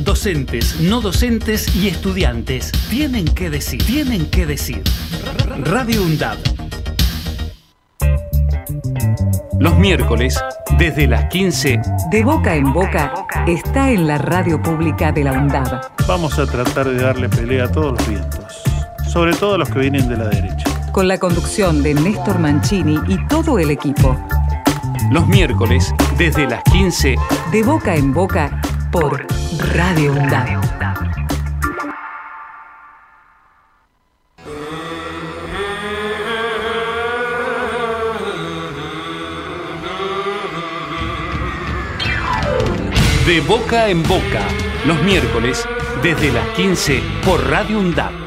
Docentes, no docentes y estudiantes tienen que decir, tienen que decir. Radio UNDAB. Los miércoles, desde las 15. De boca en boca, está en la radio pública de la UNDAB. Vamos a tratar de darle pelea a todos los vientos, sobre todo a los que vienen de la derecha. Con la conducción de Néstor Mancini y todo el equipo. Los miércoles, desde las 15. De boca en boca, por Radio UNDAB. De boca en boca, los miércoles, desde las 15, por Radio UNDAB.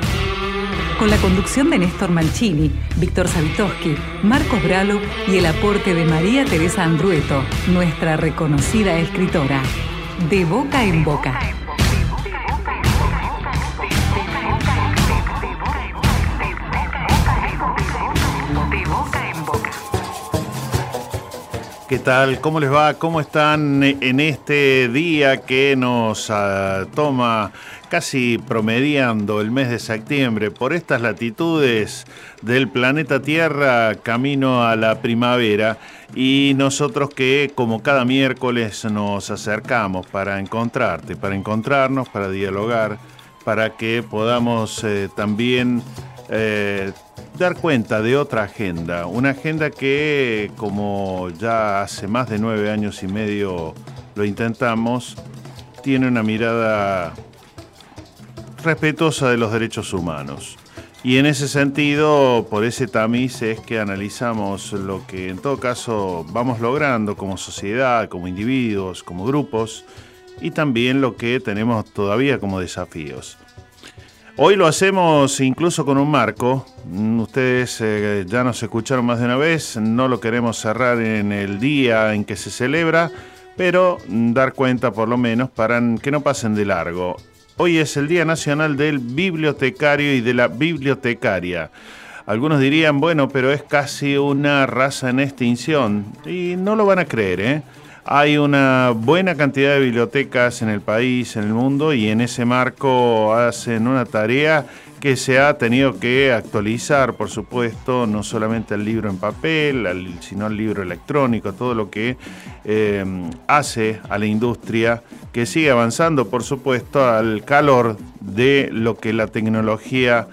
Con la conducción de Néstor Mancini, Víctor Savitoski, Marcos Bralo y el aporte de María Teresa Andrueto, nuestra reconocida escritora. De boca en boca. ¿Qué tal? ¿Cómo les va? ¿Cómo están en este día que nos ah, toma casi promediando el mes de septiembre por estas latitudes del planeta Tierra camino a la primavera. Y nosotros que como cada miércoles nos acercamos para encontrarte, para encontrarnos, para dialogar, para que podamos eh, también eh, dar cuenta de otra agenda, una agenda que como ya hace más de nueve años y medio lo intentamos, tiene una mirada respetuosa de los derechos humanos. Y en ese sentido, por ese tamiz es que analizamos lo que en todo caso vamos logrando como sociedad, como individuos, como grupos, y también lo que tenemos todavía como desafíos. Hoy lo hacemos incluso con un marco. Ustedes eh, ya nos escucharon más de una vez, no lo queremos cerrar en el día en que se celebra, pero dar cuenta por lo menos para que no pasen de largo. Hoy es el Día Nacional del Bibliotecario y de la Bibliotecaria. Algunos dirían, bueno, pero es casi una raza en extinción. Y no lo van a creer, ¿eh? Hay una buena cantidad de bibliotecas en el país, en el mundo, y en ese marco hacen una tarea que se ha tenido que actualizar, por supuesto, no solamente el libro en papel, sino el libro electrónico, todo lo que eh, hace a la industria que sigue avanzando, por supuesto, al calor de lo que la tecnología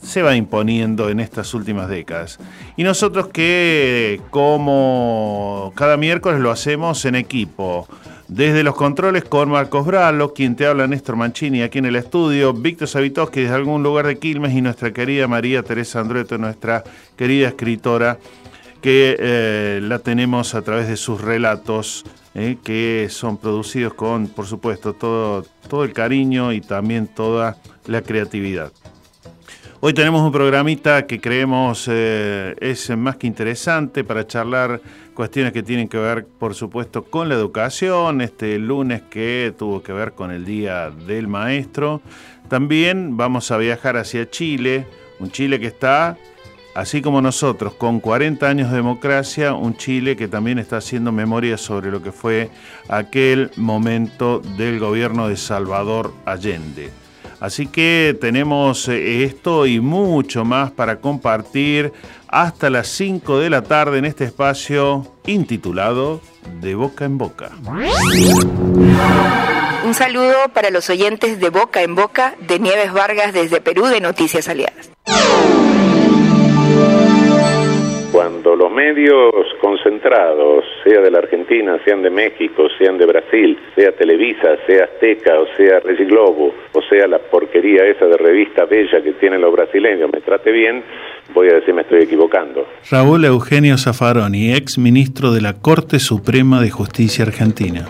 se va imponiendo en estas últimas décadas. Y nosotros que como cada miércoles lo hacemos en equipo. Desde los controles con Marcos Bralo, quien te habla Néstor Mancini aquí en el estudio, Víctor Savitoski desde algún lugar de Quilmes y nuestra querida María Teresa Andreto, nuestra querida escritora, que eh, la tenemos a través de sus relatos eh, que son producidos con, por supuesto, todo, todo el cariño y también toda la creatividad. Hoy tenemos un programita que creemos eh, es más que interesante para charlar cuestiones que tienen que ver, por supuesto, con la educación. Este lunes que tuvo que ver con el Día del Maestro. También vamos a viajar hacia Chile, un Chile que está así como nosotros, con 40 años de democracia, un Chile que también está haciendo memoria sobre lo que fue aquel momento del gobierno de Salvador Allende. Así que tenemos eh, esto y mucho más para compartir hasta las 5 de la tarde en este espacio intitulado De Boca en Boca. Un saludo para los oyentes de Boca en Boca de Nieves Vargas desde Perú de Noticias Aliadas cuando los medios concentrados, sea de la Argentina, sean de México, sean de Brasil, sea Televisa, sea Azteca, o sea Globo, o sea la porquería esa de revista bella que tienen los brasileños, me trate bien, voy a decir me estoy equivocando. Raúl Eugenio Zaffaroni, ex ministro de la Corte Suprema de Justicia Argentina.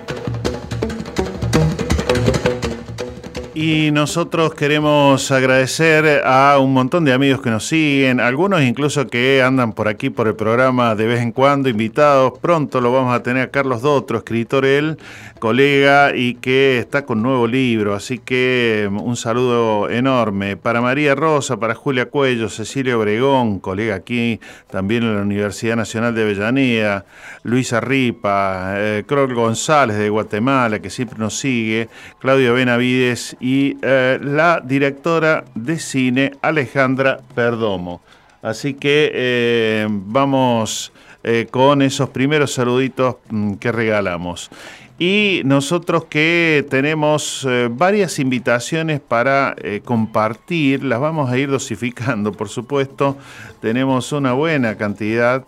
Y nosotros queremos agradecer a un montón de amigos que nos siguen, algunos incluso que andan por aquí por el programa de vez en cuando, invitados. Pronto lo vamos a tener a Carlos Dotro, escritor él, colega y que está con nuevo libro. Así que mm, un saludo enorme para María Rosa, para Julia Cuello, Cecilia Obregón, colega aquí también en la Universidad Nacional de Avellaneda, Luisa Ripa, eh, González de Guatemala, que siempre nos sigue, Claudio Benavides eh, la directora de cine Alejandra Perdomo. Así que eh, vamos eh, con esos primeros saluditos mm, que regalamos. Y nosotros que tenemos varias invitaciones para compartir, las vamos a ir dosificando, por supuesto. Tenemos una buena cantidad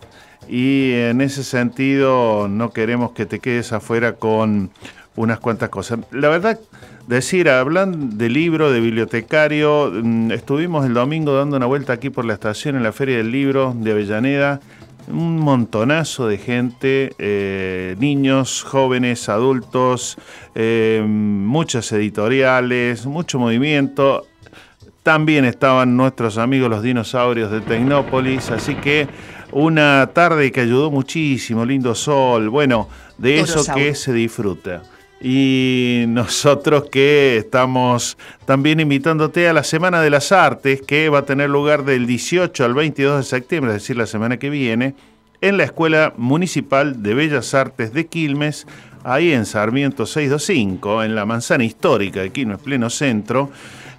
y en ese sentido no queremos que te quedes afuera con unas cuantas cosas. La verdad Decir, hablando de libro, de bibliotecario, mm, estuvimos el domingo dando una vuelta aquí por la estación en la Feria del Libro de Avellaneda. Un montonazo de gente, eh, niños, jóvenes, adultos, eh, muchas editoriales, mucho movimiento. También estaban nuestros amigos los dinosaurios de Tecnópolis, así que una tarde que ayudó muchísimo, lindo sol, bueno, de eso que se disfruta y nosotros que estamos también invitándote a la Semana de las Artes que va a tener lugar del 18 al 22 de septiembre, es decir, la semana que viene, en la Escuela Municipal de Bellas Artes de Quilmes, ahí en Sarmiento 625, en la manzana histórica de Quilmes, pleno centro.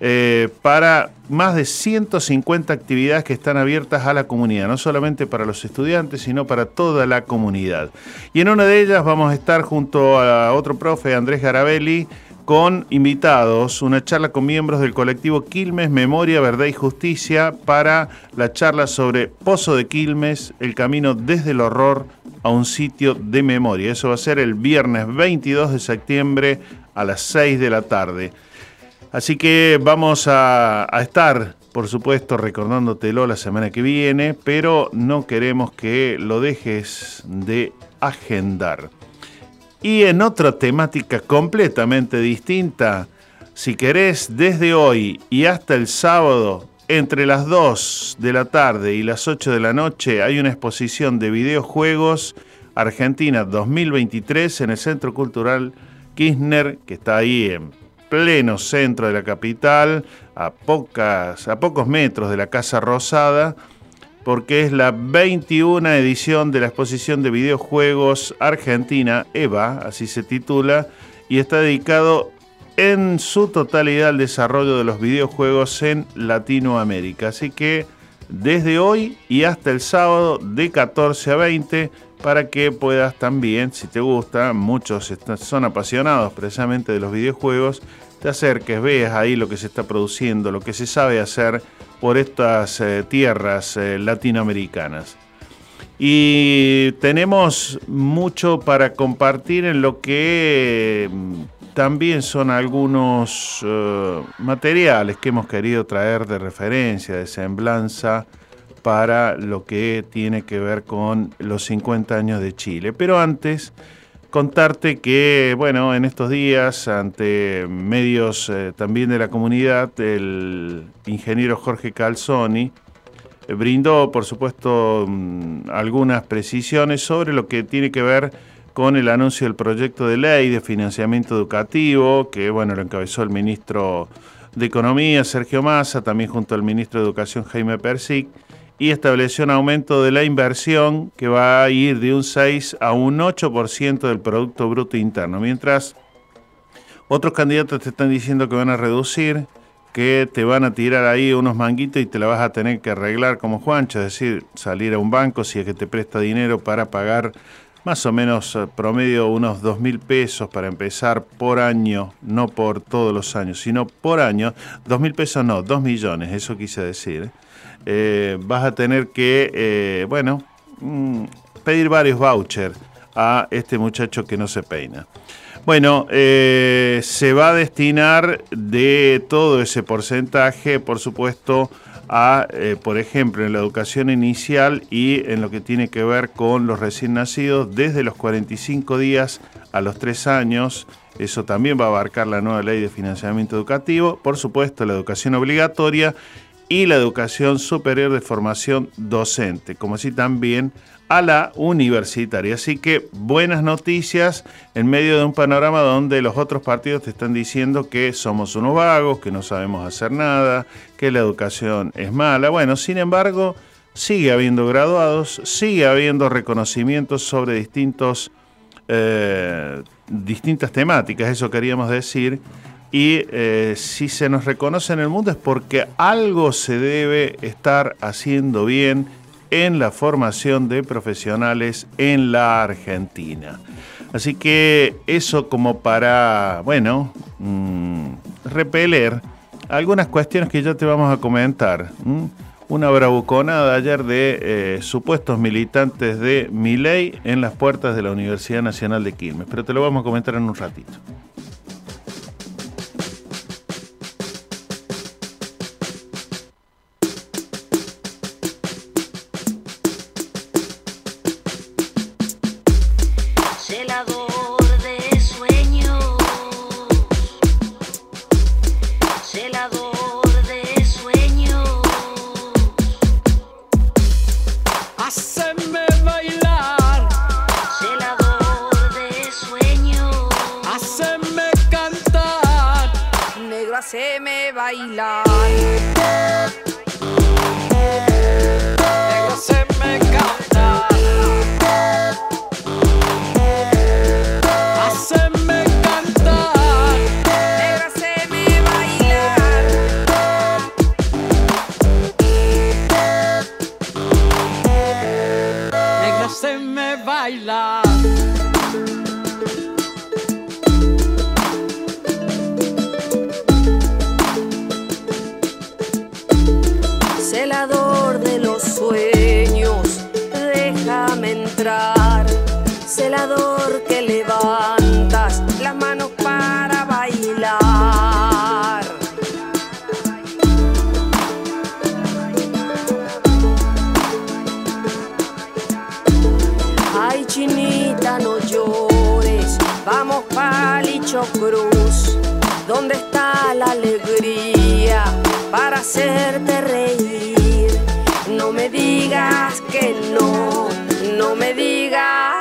Eh, para más de 150 actividades que están abiertas a la comunidad, no solamente para los estudiantes, sino para toda la comunidad. Y en una de ellas vamos a estar junto a otro profe, Andrés Garabelli, con invitados, una charla con miembros del colectivo Quilmes, Memoria, Verdad y Justicia para la charla sobre Pozo de Quilmes, el camino desde el horror a un sitio de memoria. Eso va a ser el viernes 22 de septiembre a las 6 de la tarde. Así que vamos a, estar, por supuesto, recordándotelo la semana que viene, pero no queremos que lo dejes de agendar. Y en otra temática completamente distinta, si querés, desde hoy y hasta el sábado, entre las 2 de la tarde y las 8 de la noche, hay una exposición de videojuegos Argentina 2023 en el Centro Cultural Kirchner, que está ahí en pleno centro de la capital, a, pocos metros de la Casa Rosada, porque es la 21 edición de la exposición de videojuegos Argentina, EVA, así se titula, y está dedicado en su totalidad al desarrollo de los videojuegos en Latinoamérica. Así que desde hoy y hasta el sábado de 14 a 20 para que puedas también, si te gusta, muchos son apasionados precisamente de los videojuegos, te acerques, veas ahí lo que se está produciendo, lo que se sabe hacer por estas eh, tierras eh, latinoamericanas. Y tenemos mucho para compartir en lo que mm, también son algunos eh, materiales que hemos querido traer de referencia, de semblanza, para lo que tiene que ver con los 50 años de Chile. Pero antes, contarte que, bueno, en estos días, ante medios eh, también de la comunidad, el ingeniero Jorge Calzoni eh, brindó, por supuesto, mm, algunas precisiones sobre lo que tiene que ver con el anuncio del proyecto de ley de financiamiento educativo, que, bueno, lo encabezó el ministro de Economía, Sergio Massa, también junto al ministro de Educación, Jaime Persic, y estableció un aumento de la inversión que va a ir de un 6 a un 8% del Producto Bruto Interno, mientras otros candidatos te están diciendo que van a reducir, que te van a tirar ahí unos manguitos y te la vas a tener que arreglar como Juancho, es decir, salir a un banco si es que te presta dinero para pagar más o menos eh, promedio unos dos mil pesos para empezar por año, no por todos los años, sino por año, dos mil pesos no, dos millones, eso quise decir. ¿Eh? Vas a tener que, eh, bueno, mm, pedir varios vouchers a este muchacho que no se peina. Bueno, eh, se va a destinar de todo ese porcentaje, por supuesto, a, por ejemplo, en la educación inicial y en lo que tiene que ver con los recién nacidos desde los 45 días a los 3 años. Eso también va a abarcar la nueva ley de financiamiento educativo. Por supuesto, la educación obligatoria y la educación superior de formación docente, como así también a la universitaria. Así que buenas noticias en medio de un panorama donde los otros partidos te están diciendo que somos unos vagos, que no sabemos hacer nada, que la educación es mala. Bueno, sin embargo, sigue habiendo graduados, sigue habiendo reconocimientos sobre distintos, eh, distintas temáticas, eso queríamos decir. Y eh, si se nos reconoce en el mundo es porque algo se debe estar haciendo bien en la formación de profesionales en la Argentina. Así que eso como para, bueno, mm, repeler algunas cuestiones que ya te vamos a comentar. Una bravuconada ayer de eh, supuestos militantes de Miley en las puertas de la Universidad Nacional de Quilmes, pero te lo vamos a comentar en un ratito. bailar. Negro se me cae. ¿Dónde está la alegría para hacerte reír? No me digas que no, no me digas.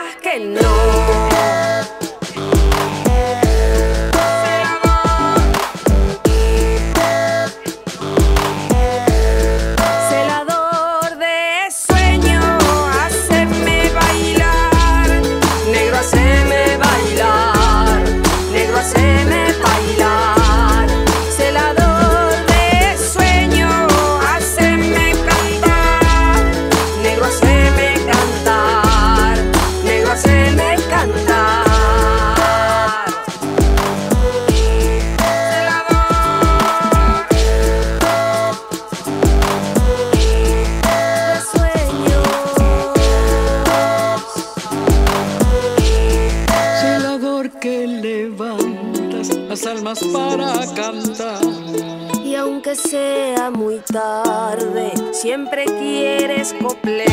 siempre quieres coplear.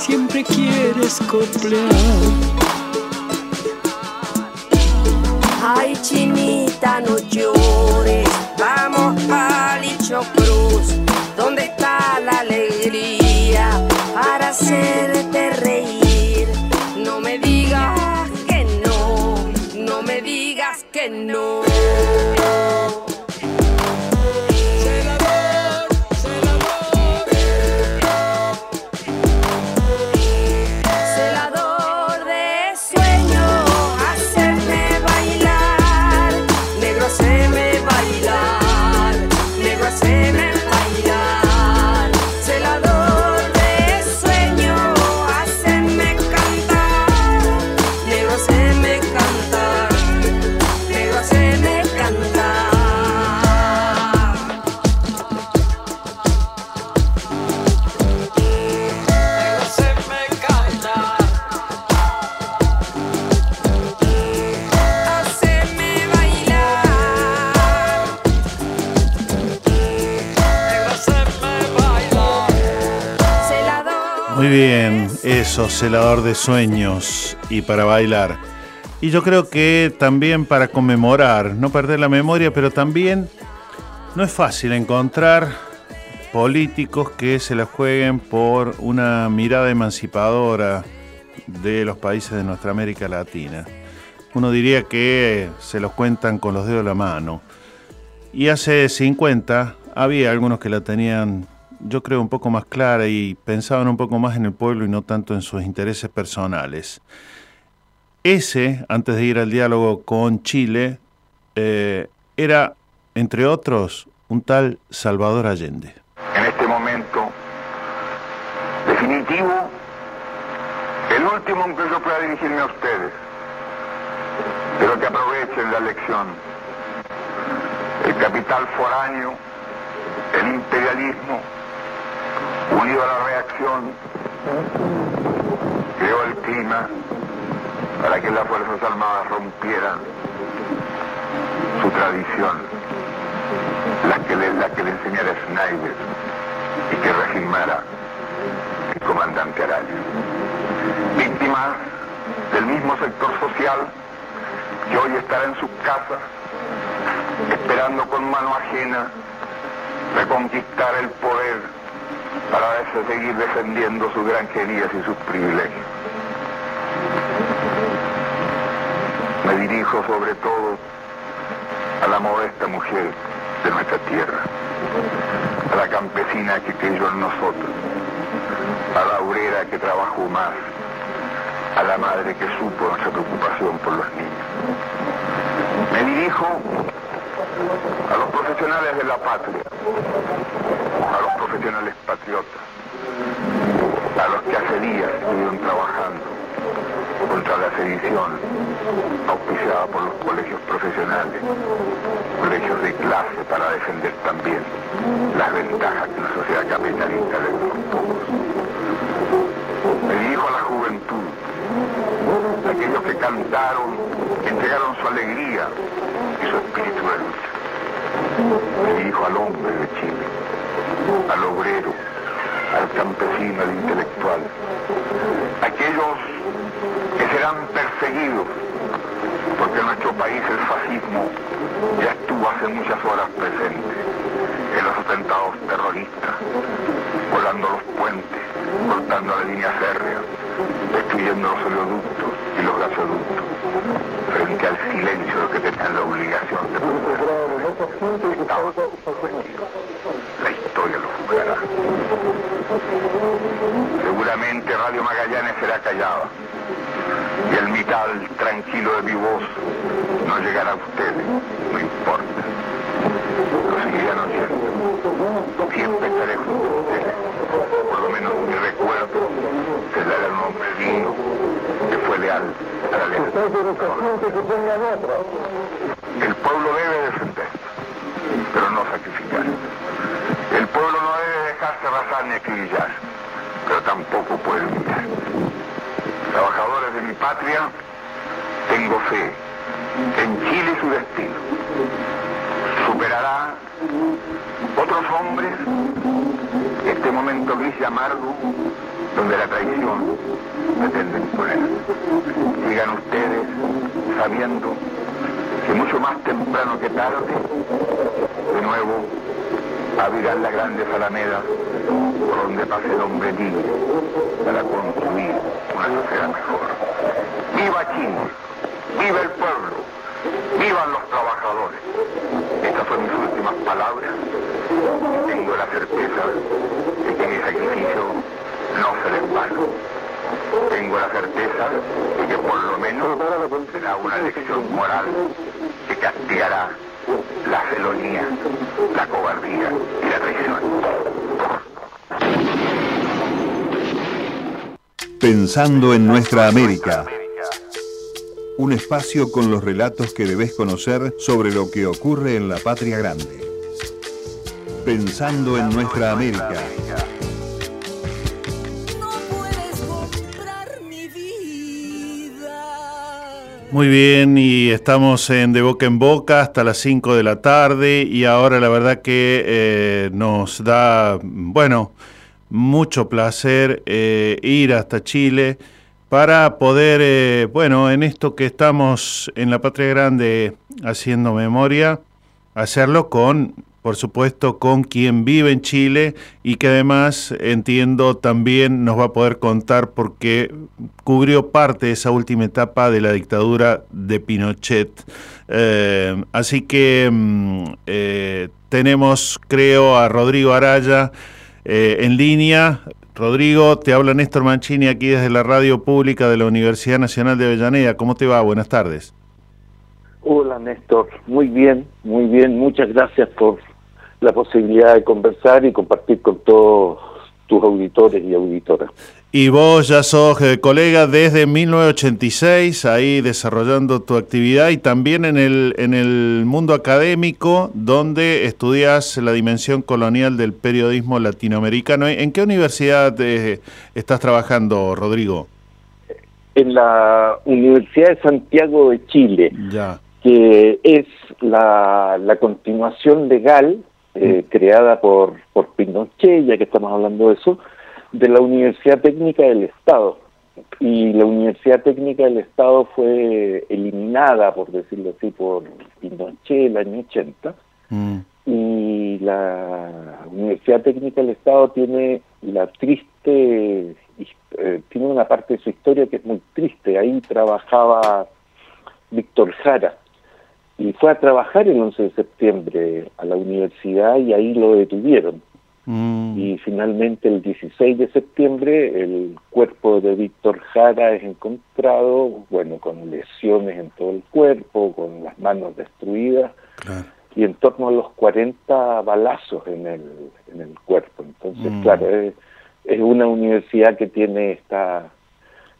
Siempre quieres coplear. Celador de sueños y para bailar. Y yo creo que también para conmemorar, no perder la memoria, pero también no es fácil encontrar políticos que se la jueguen por una mirada emancipadora de los países de nuestra América Latina. Uno diría que se los cuentan con los dedos de la mano. Y hace 50 había algunos que la tenían yo creo, un poco más clara y pensaban un poco más en el pueblo y no tanto en sus intereses personales. Ese, antes de ir al diálogo con Chile, eh, era, entre otros, un tal Salvador Allende. En este momento definitivo, el último en que yo pueda dirigirme a ustedes, pero que aprovechen la lección. El capital foráneo, el imperialismo, unido a la reacción, creó el clima para que las Fuerzas Armadas rompieran su tradición, la que le, la que le enseñara Schneider y que regimara el comandante Araya. Víctimas del mismo sector social que hoy estará en sus casas esperando con mano ajena reconquistar el poder para seguir defendiendo sus granjerías y sus privilegios. Me dirijo sobre todo a la modesta mujer de nuestra tierra, a la campesina que creyó en nosotros, a la obrera que trabajó más, a la madre que supo nuestra preocupación por los niños. Me dirijo a los profesionales de la patria, a los profesionales patriotas, a los que hace días estuvieron trabajando contra la sedición auspiciada por los colegios profesionales, colegios de clase para defender también las ventajas que una sociedad capitalista le da a pocos. Me dirijo a la juventud, aquellos que cantaron, entregaron su alegría y su espíritu de lucha. Me dirijo al hombre de Chile, al obrero, al campesino, al intelectual, aquellos que serán perseguidos, porque en nuestro país el fascismo ya estuvo hace muchas horas presente en los atentados terroristas, volando los puentes, cortando la línea férrea, destruyendo los oleoductos y los gasoductos, frente al silencio que tenían la obligación de La historia lo juzgará. Seguramente Radio Magallanes será callada y el mital tranquilo de mi voz no llegará a ustedes, no importa. Lo seguirán oyendo. Siempre estaré junto a ustedes. Por lo menos mi recuerdo será el nombre digno que fue leal a la lealtad. El pueblo debe defender, pero no sacrificar. El pueblo no debe dejarse arrasar ni acribillar, pero tampoco puede humillar. Trabajadores de mi patria, tengo fe en Chile su destino. Superará otros hombres este momento gris y amargo donde la traición pretende imponer. Sigan ustedes sabiendo que mucho más temprano que tarde, de nuevo abrirán las grandes alamedas por donde pase el hombre libre para construir una sociedad mejor. ¡Viva Chile! ¡Viva el pueblo! ¡Vivan los trabajadores! Estas son mis últimas palabras. Tengo la certeza de que mi sacrificio no será en vano. Tengo la certeza de que por lo menos será una lección moral castigará la felonía, la cobardía y la traición. Pensando en nuestra América. Un espacio con los relatos que debes conocer sobre lo que ocurre en la patria grande. Pensando en nuestra América. Muy bien, y estamos en De Boca en Boca hasta las 5 de la tarde y ahora la verdad que eh, nos da, bueno, mucho placer eh, ir hasta Chile para poder, eh, bueno, en esto que estamos en la Patria Grande haciendo memoria, hacerlo con, por supuesto, con quien vive en Chile y que además entiendo también nos va a poder contar porque cubrió parte de esa última etapa de la dictadura de Pinochet. Eh, así que mm, tenemos, creo, a Rodrigo Araya eh, en línea. Rodrigo, te habla Néstor Mancini aquí desde la radio pública de la Universidad Nacional de Avellaneda. ¿Cómo te va? Buenas tardes. Hola Néstor, muy bien, muy bien. Muchas gracias por la posibilidad de conversar y compartir con todos tus auditores y auditoras. Y vos ya sos eh, colega desde 1986, ahí desarrollando tu actividad y también en el, en el mundo académico, donde estudias la dimensión colonial del periodismo latinoamericano. ¿En qué universidad eh, estás trabajando, Rodrigo? En la Universidad de Santiago de Chile, ya. que es la, la continuación legal eh, creada por, por Pinochet, ya que estamos hablando de eso, de la Universidad Técnica del Estado. Y la Universidad Técnica del Estado fue eliminada, por decirlo así, por Pinochet el año 80. Mm. Y la Universidad Técnica del Estado tiene la triste, eh, tiene una parte de su historia que es muy triste. Ahí trabajaba Víctor Jara. Y fue a trabajar el 11 de septiembre a la universidad y ahí lo detuvieron Mm. Y finalmente el 16 de septiembre el cuerpo de Víctor Jara es encontrado, bueno, con lesiones en todo el cuerpo, con las manos destruidas y en torno a los 40 balazos en el, en el cuerpo. Entonces, mm. claro, es, es una universidad que tiene esta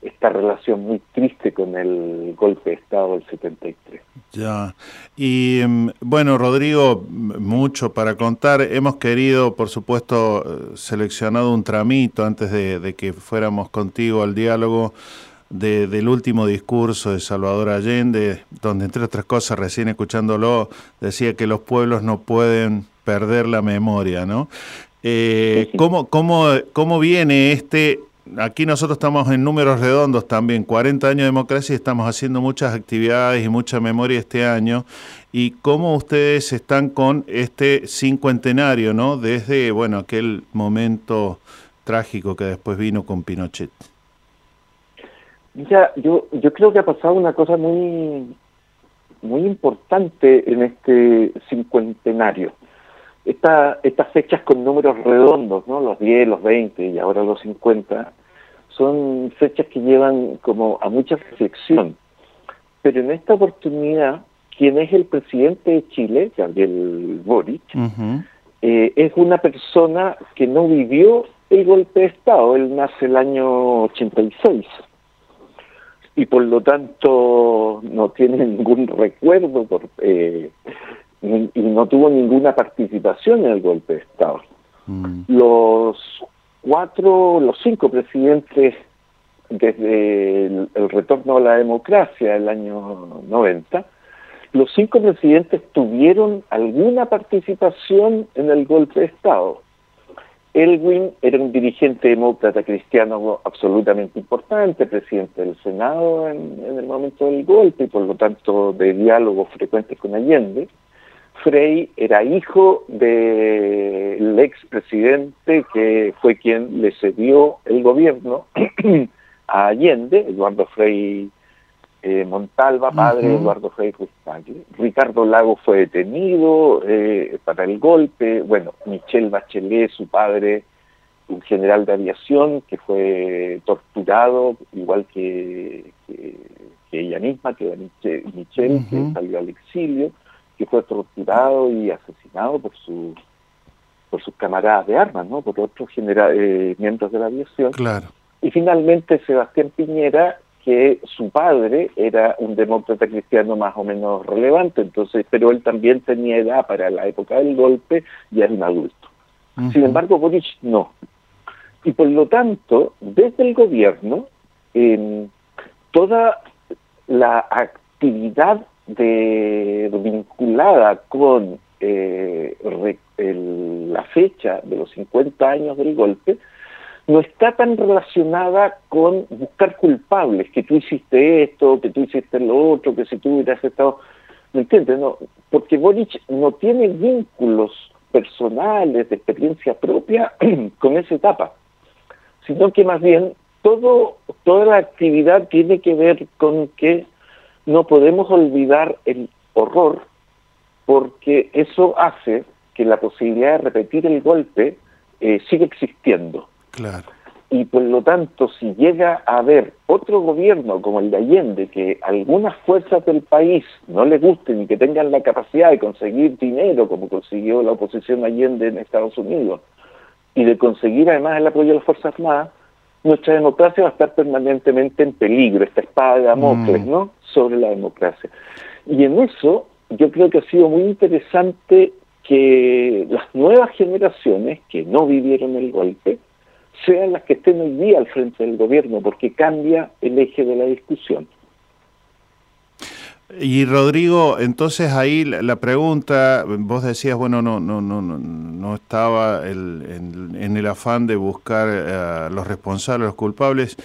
esta relación muy triste con el golpe de Estado del 73. Ya, y em, bueno, Rodrigo, mucho para contar. Hemos querido, por supuesto, seleccionado un tramito antes de, que fuéramos contigo al diálogo del último discurso de Salvador Allende, donde entre otras cosas, recién escuchándolo, decía que los pueblos no pueden perder la memoria, ¿no? Eh, ¿cómo, cómo, ¿Cómo viene este aquí nosotros estamos en números redondos también, 40 años de democracia y estamos haciendo muchas actividades y mucha memoria este año. ¿Y cómo ustedes están con este cincuentenario, ¿no? Desde, bueno, aquel momento trágico que después vino con Pinochet. Ya, yo, yo creo que ha pasado una cosa muy, muy importante en este cincuentenario. Esta, estas fechas con números redondos, ¿no? los 10, los 20 y ahora los 50, son fechas que llevan como a mucha reflexión. Pero en esta oportunidad, quien es el presidente de Chile, Gabriel Boric, eh, es una persona que no vivió el golpe de Estado. Él nace el año 86 y por lo tanto no tiene ningún recuerdo por, eh, y no tuvo ninguna participación en el golpe de Estado. Mm. Los cuatro, los cinco presidentes desde el, retorno a la democracia del año 90, los cinco presidentes tuvieron alguna participación en el golpe de Estado. Elwin era un dirigente demócrata cristiano absolutamente importante, presidente del Senado en, en el momento del golpe y por lo tanto de diálogos frecuentes con Allende. Frey era hijo del expresidente que fue quien le cedió el gobierno a Allende, Eduardo Frei eh, Montalva, padre de Eduardo Frei Ricardo Lago fue detenido eh, para el golpe. Bueno, Michel Bachelet, su padre, un general de aviación que fue torturado, igual que, ella misma, que Michel, que salió al exilio que fue torturado y asesinado por su por sus camaradas de armas, ¿no? Por otros eh, miembros de la aviación. Claro. Y finalmente Sebastián Piñera, que su padre era un demócrata cristiano más o menos relevante, entonces, pero él también tenía edad para la época del golpe, y era un adulto. Sin embargo, Boric no. Y por lo tanto, desde el gobierno, toda la actividad de, vinculada con eh, la fecha de los 50 años del golpe no está tan relacionada con buscar culpables, que tú hiciste esto, que tú hiciste lo otro, que si tú hubieras estado... ¿Me entiendes? No, porque Boric no tiene vínculos personales, de experiencia propia con esa etapa, sino que más bien todo, toda la actividad tiene que ver con que no podemos olvidar el horror porque eso hace que la posibilidad de repetir el golpe eh, siga existiendo. Claro. Y por lo tanto, si llega a haber otro gobierno como el de Allende, que algunas fuerzas del país no les gusten y que tengan la capacidad de conseguir dinero, como consiguió la oposición Allende en Estados Unidos, y de conseguir además el apoyo de las Fuerzas Armadas, nuestra democracia va a estar permanentemente en peligro, esta espada de Damocles, mm. ¿no? Sobre la democracia. Y en eso yo creo que ha sido muy interesante que las nuevas generaciones que no vivieron el golpe sean las que estén hoy día al frente del gobierno, porque cambia el eje de la discusión. Y Rodrigo, entonces ahí la, pregunta, vos decías, bueno, no, no, no, no estaba el, en, el afán de buscar a eh, los responsables, los culpables,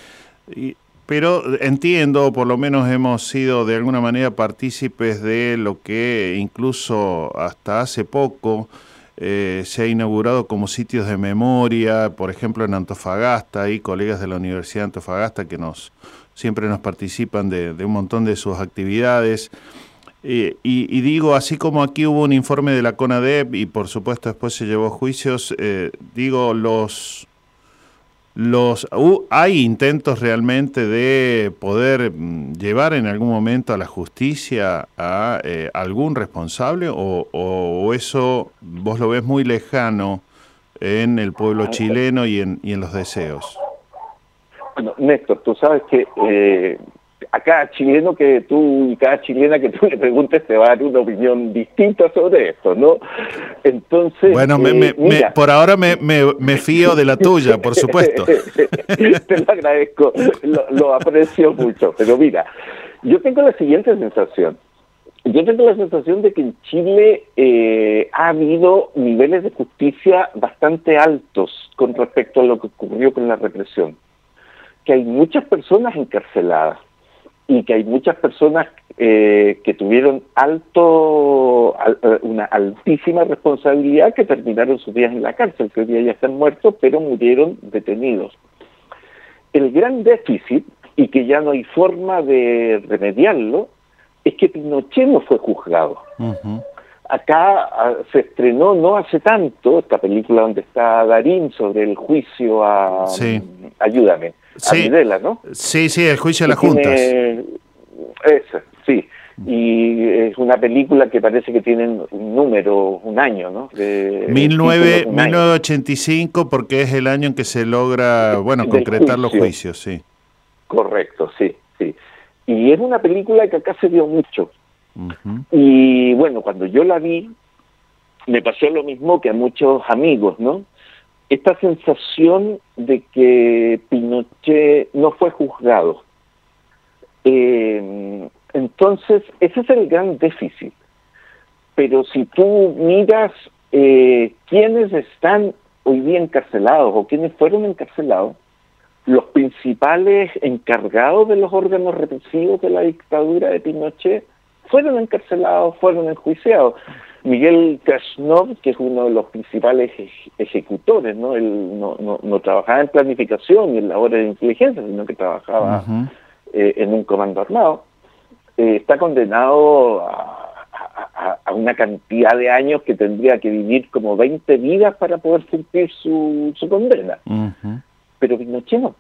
y, pero entiendo, por lo menos hemos sido de alguna manera partícipes de lo que incluso hasta hace poco eh, se ha inaugurado como sitios de memoria, por ejemplo en Antofagasta, hay colegas de la Universidad de Antofagasta que nos siempre nos participan de, un montón de sus actividades. Eh, y, digo, así como aquí hubo un informe de la CONADEP y por supuesto después se llevó juicios, eh, digo, los, los hay intentos realmente de poder mm, llevar en algún momento a la justicia a eh, algún responsable o, o, eso vos lo ves muy lejano en el pueblo chileno y en, y en los deseos. Bueno, Néstor, tú sabes que eh, a cada chileno que tú y cada chilena que tú le preguntes te va a dar una opinión distinta sobre esto, ¿no? Entonces... Bueno, eh, por ahora me, me, fío de la tuya, por supuesto. te lo agradezco, lo, aprecio mucho, pero mira, yo tengo la siguiente sensación. Yo tengo la sensación de que en Chile eh, ha habido niveles de justicia bastante altos con respecto a lo que ocurrió con la represión. Que hay muchas personas encarceladas y que hay muchas personas eh, que tuvieron alto eh, una altísima responsabilidad que terminaron sus días en la cárcel, que hoy día ya están muertos, pero murieron detenidos. El gran déficit, y que ya no hay forma de remediarlo, es que Pinochet no fue juzgado. Acá ah, se estrenó no hace tanto esta película donde está Darín sobre el juicio a... Ayúdame sí. ¿no? Sí, sí, el juicio de las juntas. Esa, sí. Y es una película que parece que tiene un número, un año, ¿no? De, 1985 porque es el año en que se logra, bueno, concretar los juicios, sí. Correcto, sí, sí. Y es una película que acá se dio mucho. Y bueno, cuando yo la vi, me pasó lo mismo que a muchos amigos, ¿no? esta sensación de que Pinochet no fue juzgado. Eh, entonces, ese es el gran déficit. Pero si tú miras eh, quiénes están hoy día encarcelados o quiénes fueron encarcelados, los principales encargados de los órganos represivos de la dictadura de Pinochet fueron encarcelados, fueron enjuiciados. Miguel Kashnov, que es uno de los principales ejecutores, ¿no? Él no, no, trabajaba en planificación y en labores de inteligencia, sino que trabajaba eh, en un comando armado, eh, está condenado a, una cantidad de años que tendría que vivir como 20 vidas para poder cumplir su, su condena. Pero Pinochet no.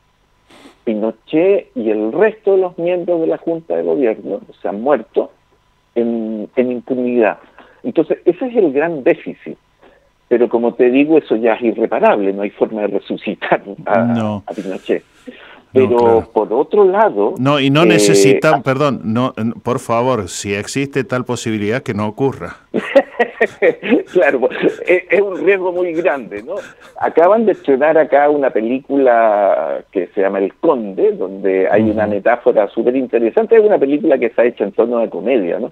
Pinochet y el resto de los miembros de la Junta de Gobierno se han muerto en, en impunidad. Entonces, ese es el gran déficit. Pero como te digo, eso ya es irreparable, no hay forma de resucitar a, Pinochet. Pero por otro lado... No, y no eh, necesitan, perdón, no, por favor, si existe tal posibilidad que no ocurra. claro, es, un riesgo muy grande, ¿no? Acaban de estrenar acá una película que se llama El Conde, donde hay una metáfora súper interesante, es una película que está hecha en torno de comedia, ¿no?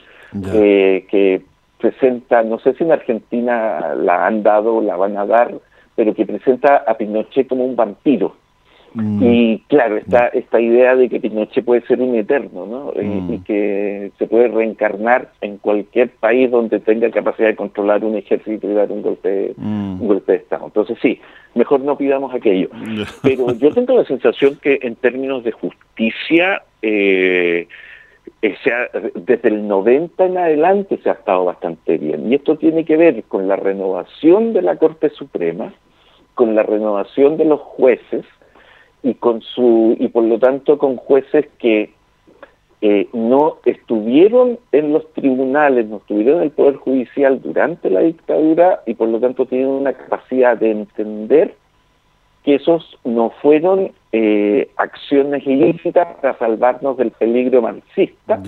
Eh, que presenta, no sé si en Argentina la han dado la van a dar, pero que presenta a Pinochet como un vampiro. Mm. Y claro, esta, esta idea de que Pinochet puede ser un eterno, ¿no? Y- Mm. Y, que se puede reencarnar en cualquier país donde tenga capacidad de controlar un ejército y dar un golpe, Mm. un golpe de Estado. Entonces sí, mejor no pidamos aquello. Pero yo tengo la sensación que en términos de justicia, eh, eh, se ha- desde el 90 en adelante se ha estado bastante bien. Y esto tiene que ver con la renovación de la Corte Suprema, con la renovación de los jueces y con su y por lo tanto con jueces que eh, no estuvieron en los tribunales, no estuvieron en el Poder Judicial durante la dictadura y por lo tanto tienen una capacidad de entender que esos no fueron eh, acciones ilícitas para salvarnos del peligro marxista,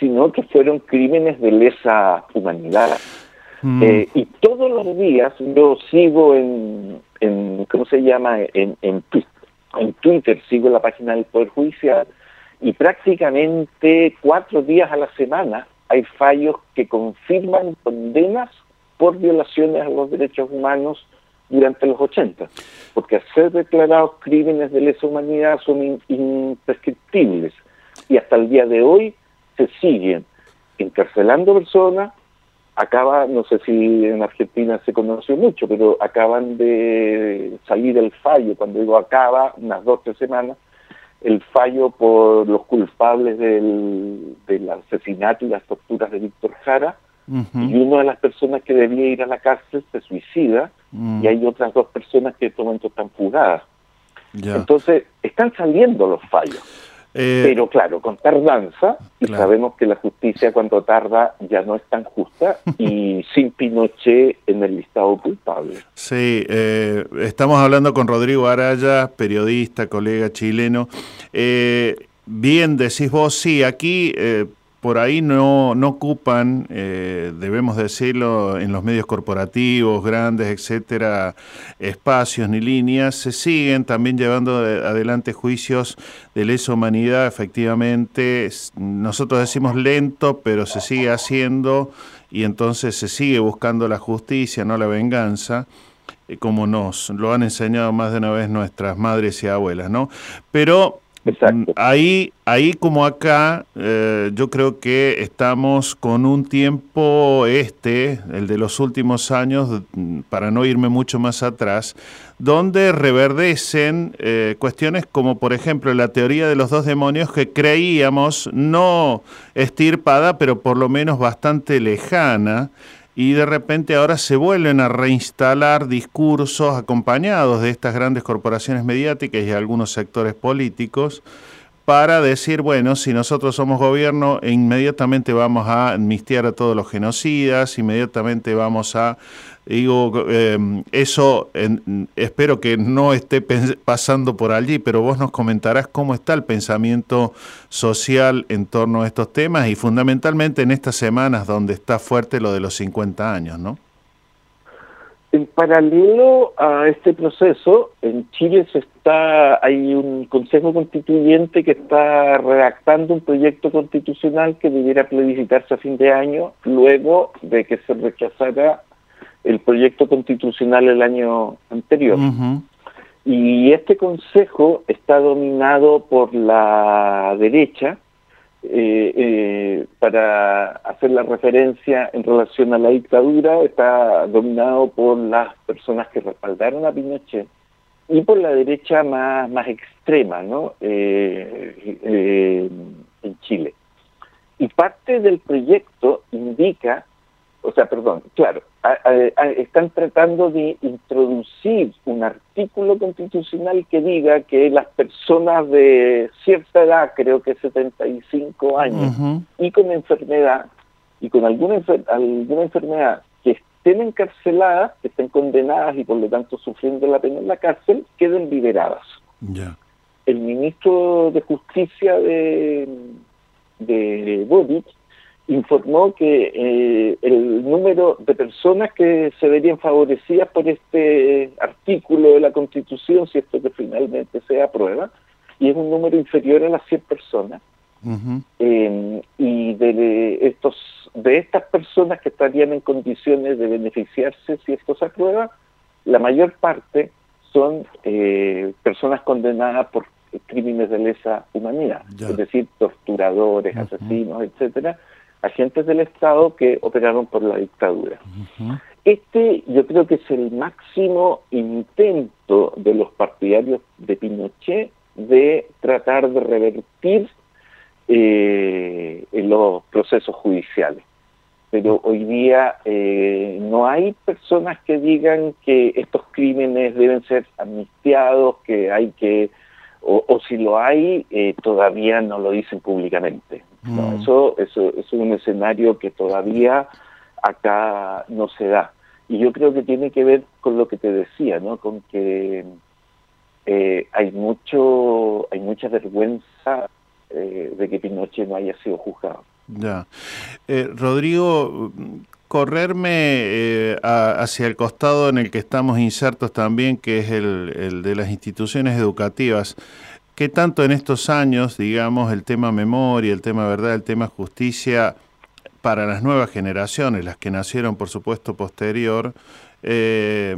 sino que fueron crímenes de lesa humanidad. Mm. Eh, y todos los días yo sigo en, en ¿cómo se llama? En, en, Twi- en Twitter, sigo la página del Poder Judicial y prácticamente cuatro días a la semana hay fallos que confirman condenas por violaciones a los derechos humanos durante los 80, porque al ser declarados crímenes de lesa humanidad son imprescriptibles y hasta el día de hoy se siguen encarcelando personas, acaba, no sé si en Argentina se conoció mucho, pero acaban de salir el fallo, cuando digo acaba, unas dos, tres semanas, el fallo por los culpables del, del asesinato y las torturas de Víctor Jara, y una de las personas que debía ir a la cárcel se suicida, Mm. y hay otras dos personas que en este momento están fugadas. Entonces, están saliendo los fallos. Eh, Pero claro, con tardanza, y Claro. sabemos que la justicia cuando tarda ya no es tan justa, y sin Pinochet en el listado culpable. Sí, eh, estamos hablando con Rodrigo Araya, periodista, colega chileno. Eh, bien, decís vos, sí, aquí eh, por ahí no, no ocupan, eh, debemos decirlo, en los medios corporativos, grandes, etcétera, espacios ni líneas. Se siguen también llevando de- adelante juicios de lesa humanidad, efectivamente. Nosotros decimos lento, pero se sigue haciendo y entonces se sigue buscando la justicia, no la venganza eh, como nos lo han enseñado más de una vez nuestras madres y abuelas, ¿no? Pero Mm, ahí, ahí como acá, eh, yo creo que estamos con un tiempo este, el de los últimos años, mm, para no irme mucho más atrás, donde reverdecen eh, cuestiones como, por ejemplo, la teoría de los dos demonios que creíamos no estirpada, pero por lo menos bastante lejana, y de repente ahora se vuelven a reinstalar discursos acompañados de estas grandes corporaciones mediáticas y algunos sectores políticos para decir, bueno, si nosotros somos gobierno, inmediatamente vamos a amnistiar a todos los genocidas, inmediatamente vamos a, digo, eh, eso en- espero que no esté pasando por allí, pero vos nos comentarás cómo está el pensamiento social en torno a estos temas y fundamentalmente en estas semanas donde está fuerte lo de los 50 años, ¿no? En paralelo a este proceso, en Chile se está hay un Consejo Constituyente que está redactando un proyecto constitucional que debiera plebiscitarse a fin de año, luego de que se rechazara el proyecto constitucional el año anterior. Y este consejo está dominado por la derecha, eh, eh, para hacer la referencia en relación a la dictadura, está dominado por las personas que respaldaron a Pinochet y por la derecha más, más extrema ¿no? Eh, eh, en Chile. Y parte del proyecto indica, o sea, perdón, claro, a- a- a- están tratando de introducir un artículo constitucional que diga que las personas de cierta edad, creo que 75 años, Ujú. y con enfermedad, y con alguna, enfer- alguna enfermedad que estén encarceladas, que estén condenadas y por lo tanto sufriendo la pena en la cárcel, queden liberadas. Ya. El ministro de Justicia de, de Boric informó que eh, el número de personas que se verían favorecidas por este artículo de la Constitución, si esto que finalmente se aprueba, y es un número inferior a las 100 personas, eh, y de estos de estas personas que estarían en condiciones de beneficiarse si esto se aprueba, la mayor parte son eh, personas condenadas por crímenes de lesa humanidad, es decir, torturadores, asesinos, etcétera, agentes del Estado que operaron por la dictadura. Este yo creo que es el máximo intento de los partidarios de Pinochet de tratar de revertir eh, los procesos judiciales. Pero hoy día eh, no hay personas que digan que estos crímenes deben ser amnistiados, que hay que, o, si lo hay, eh, todavía no lo dicen públicamente. Mm. eso, eso, es un escenario que todavía acá no se da. Y yo creo que tiene que ver con lo que te decía, ¿no? Con que eh, hay mucho, hay mucha vergüenza eh, de que Pinochet no haya sido juzgado. Ya. Eh, Rodrigo, correrme hacia el costado en el que estamos insertos también, que es el, de las instituciones educativas. ¿Qué tanto en estos años, digamos, el tema memoria, el tema verdad, el tema justicia, para las nuevas generaciones, las que nacieron por supuesto posterior, eh,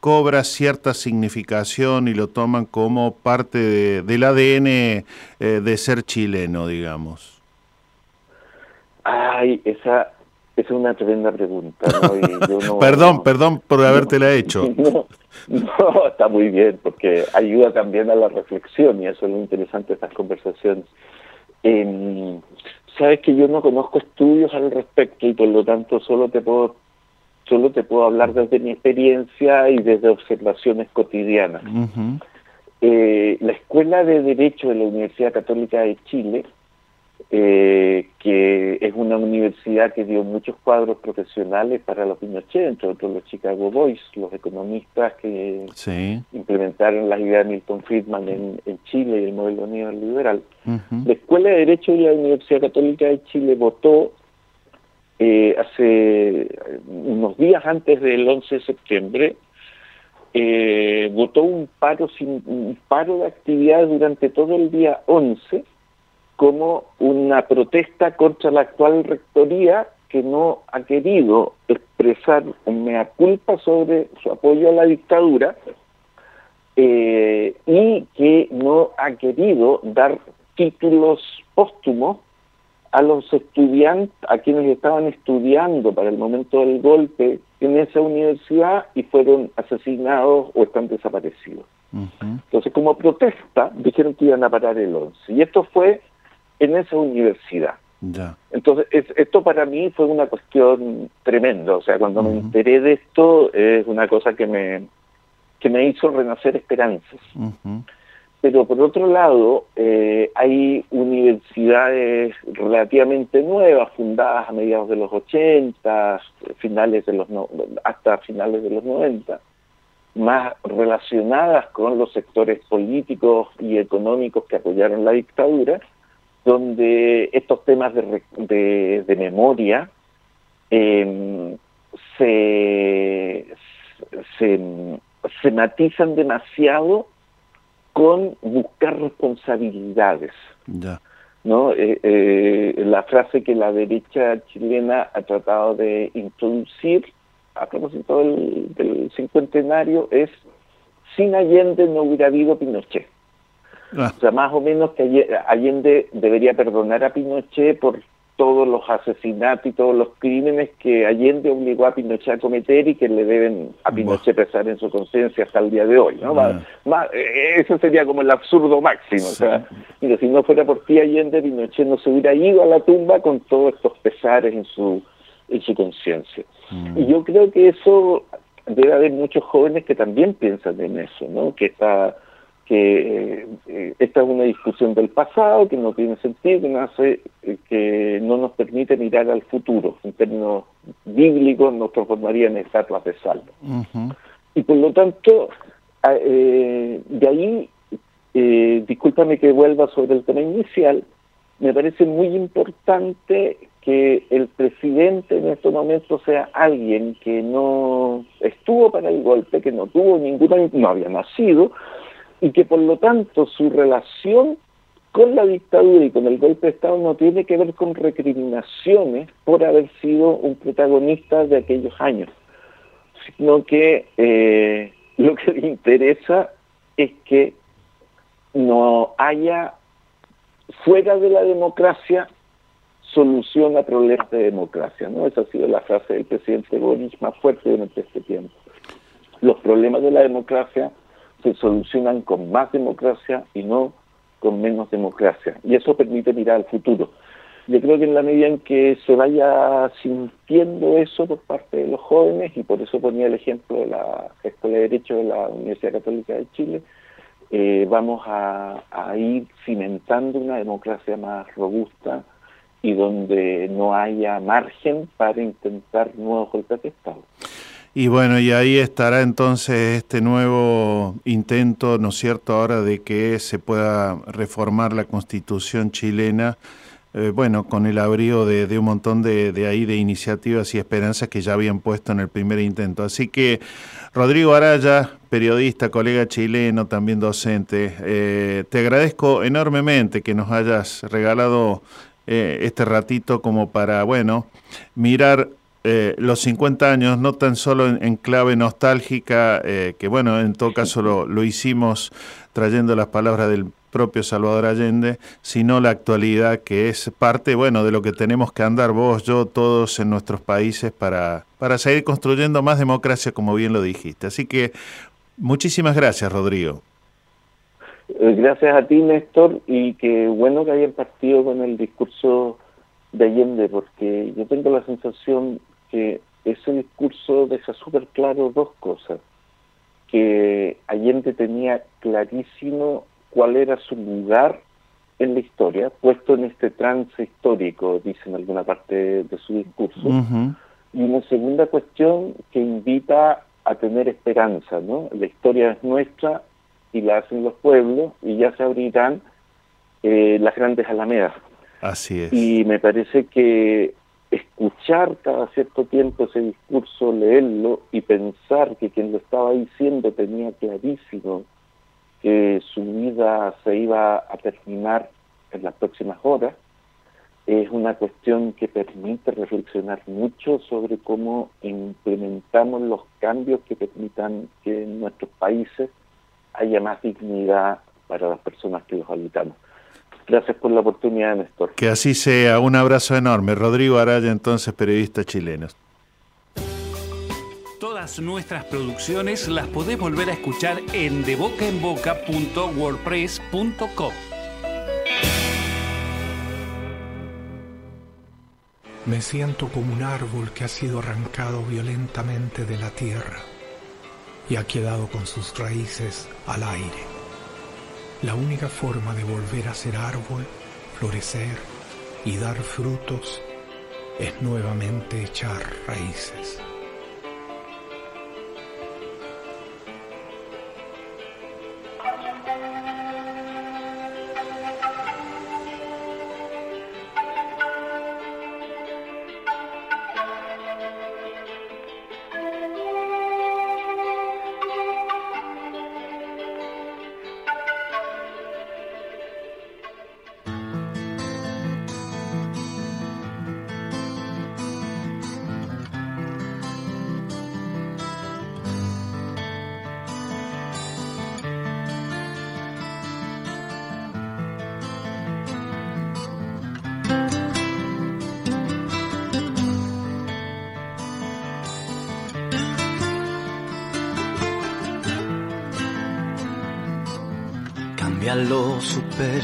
cobra cierta significación y lo toman como parte del ADN eh, de ser chileno, digamos? Ay, esa, es una tremenda pregunta. perdón, perdón por habértela hecho. No, está muy bien, porque ayuda también a la reflexión y eso es lo interesante de estas conversaciones. Eh, sabes que yo no conozco estudios al respecto y por lo tanto solo te puedo solo te puedo hablar desde mi experiencia y desde observaciones cotidianas. eh, la Escuela de Derecho de la Universidad Católica de Chile eh, que es una universidad que dio muchos cuadros profesionales para los Pinochet, entre otros los Chicago Boys, los economistas que implementaron las ideas de Milton Friedman en, Chile y el modelo neoliberal. La Escuela de Derecho de la Universidad Católica de Chile votó eh, hace unos días antes del 11 de septiembre eh, votó un paro sin un paro de actividades durante todo el día 11 como una protesta contra la actual rectoría que no ha querido expresar un mea culpa sobre su apoyo a la dictadura eh, y que no ha querido dar títulos póstumos a los estudiantes, a quienes estaban estudiando para el momento del golpe en esa universidad y fueron asesinados o están desaparecidos. Entonces, como protesta, dijeron que iban a parar el 11. Y esto fue en esa universidad. Entonces, esto para mí fue una cuestión tremenda. O sea, cuando me enteré de esto, es una cosa que me, que me hizo renacer esperanzas. Pero por otro lado, eh, hay universidades relativamente nuevas, fundadas a mediados de los 80, finales de los hasta finales de los 90, más relacionadas con los sectores políticos y económicos que apoyaron la dictadura, donde estos temas de, memoria em, se, se, matizan demasiado con buscar responsabilidades. ¿no? Eh, eh, la frase que la derecha chilena ha tratado de introducir a propósito del, del cincuentenario es sin Allende no hubiera habido Pinochet. Ah. O sea, más o menos que Allende debería perdonar a Pinochet por todos los asesinatos y todos los crímenes que Allende obligó a Pinochet a cometer y que le deben a Pinochet pesar en su conciencia hasta el día de hoy. ¿no? Ah. Eh, eso sería como el absurdo máximo. O sea, si no fuera por ti Allende, Pinochet no se hubiera ido a la tumba con todos estos pesares en su, en su conciencia. Mm. Y yo creo que eso debe haber muchos jóvenes que también piensan en eso, ¿no? que está que eh, esta es una discusión del pasado que no tiene sentido, que no, hace, eh, que no nos permite mirar al futuro. En términos bíblicos nos transformarían en estatuas de salvo. Y por lo tanto, eh, de ahí, discúlpame que vuelva sobre el tema inicial, me parece muy importante que el presidente en estos momentos sea alguien que no estuvo para el golpe, que no tuvo ninguna, no había nacido, y que por lo tanto su relación con la dictadura y con el golpe de Estado no tiene que ver con recriminaciones por haber sido un protagonista de aquellos años, sino que eh, lo que le interesa es que no haya fuera de la democracia solución a problemas de democracia. ¿no? Esa ha sido la frase del presidente Boris más fuerte durante este tiempo. Los problemas de la democracia se solucionan con más democracia y no con menos democracia. Y eso permite mirar al futuro. Yo creo que en la medida en que se vaya sintiendo eso por parte de los jóvenes, y por eso ponía el ejemplo de la Escuela de Derecho de la Universidad Católica de Chile, eh, vamos a, ir cimentando una democracia más robusta y donde no haya margen para intentar nuevos golpes de Estado. Y bueno, y ahí estará entonces este nuevo intento, ¿no es cierto?, ahora de que se pueda reformar la constitución chilena, eh, bueno, con el abrigo de, un montón de, ahí de iniciativas y esperanzas que ya habían puesto en el primer intento. Así que, Rodrigo Araya, periodista, colega chileno, también docente, eh, te agradezco enormemente que nos hayas regalado eh, este ratito como para, bueno, mirar eh, los 50 años, no tan solo en, clave nostálgica, eh, que bueno, en todo caso lo, hicimos trayendo las palabras del propio Salvador Allende, sino la actualidad que es parte, bueno, de lo que tenemos que andar vos, yo, todos en nuestros países para, para seguir construyendo más democracia, como bien lo dijiste. Así que muchísimas gracias, Rodrigo. Eh, gracias a ti, Néstor, y qué bueno que hayan partido con el discurso de Allende, porque yo tengo la sensación ese discurso deja súper claro dos cosas. Que Allende tenía clarísimo cuál era su lugar en la historia, puesto en este trance histórico, dice en alguna parte de su discurso. Y una segunda cuestión que invita a tener esperanza, ¿no? La historia es nuestra y la hacen los pueblos y ya se abrirán eh, las grandes alamedas. Así es. Y me parece que escuchar cada cierto tiempo ese discurso, leerlo y pensar que quien lo estaba diciendo tenía clarísimo que su vida se iba a terminar en las próximas horas, es una cuestión que permite reflexionar mucho sobre cómo implementamos los cambios que permitan que en nuestros países haya más dignidad para las personas que los habitamos. Gracias por la oportunidad, Néstor. Que así sea. Un abrazo enorme. Rodrigo Araya, entonces periodista chileno. Todas nuestras producciones las podés volver a escuchar en debocaenboca.wordpress.com. Me siento como un árbol que ha sido arrancado violentamente de la tierra y ha quedado con sus raíces al aire. La única forma de volver a ser árbol, florecer y dar frutos es nuevamente echar raíces.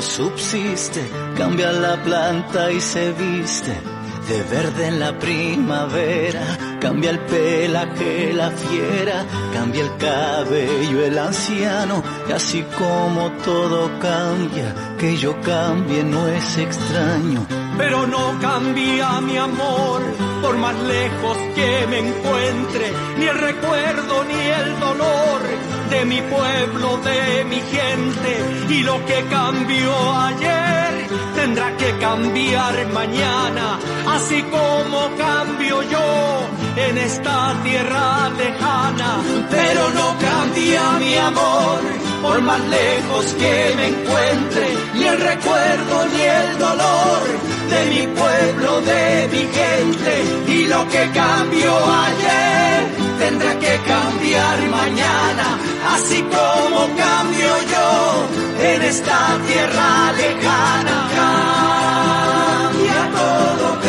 Subsiste, cambia la planta y se viste de verde en la primavera, cambia el pelaje la fiera, cambia el cabello el anciano, y así como todo cambia, que yo cambie no es extraño. Pero no cambia mi amor, por más lejos que me encuentre, ni el recuerdo ni el dolor de mi pueblo, de mi gente, y lo que cambió ayer tendrá que cambiar mañana, así como cambio yo en esta tierra lejana. Pero no cambia mi amor, por más lejos que me encuentre, ni el recuerdo ni el dolor de mi pueblo, de mi gente, y lo que cambió ayer tendrá que cambiar mañana, así como cambio yo en esta tierra lejana. Cambia todo,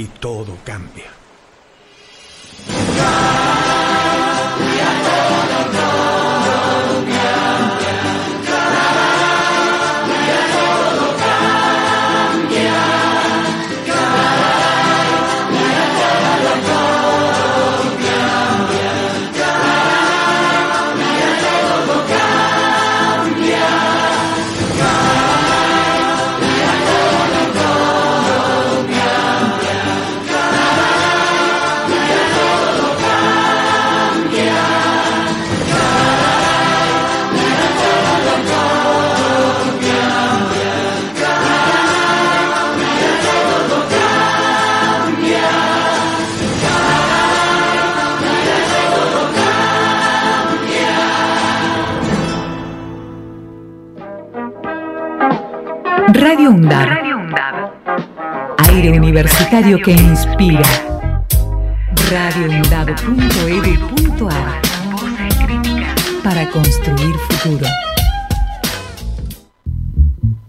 Y todo cambia. Universitario que inspira. radioundab.edu.ar Para construir futuro.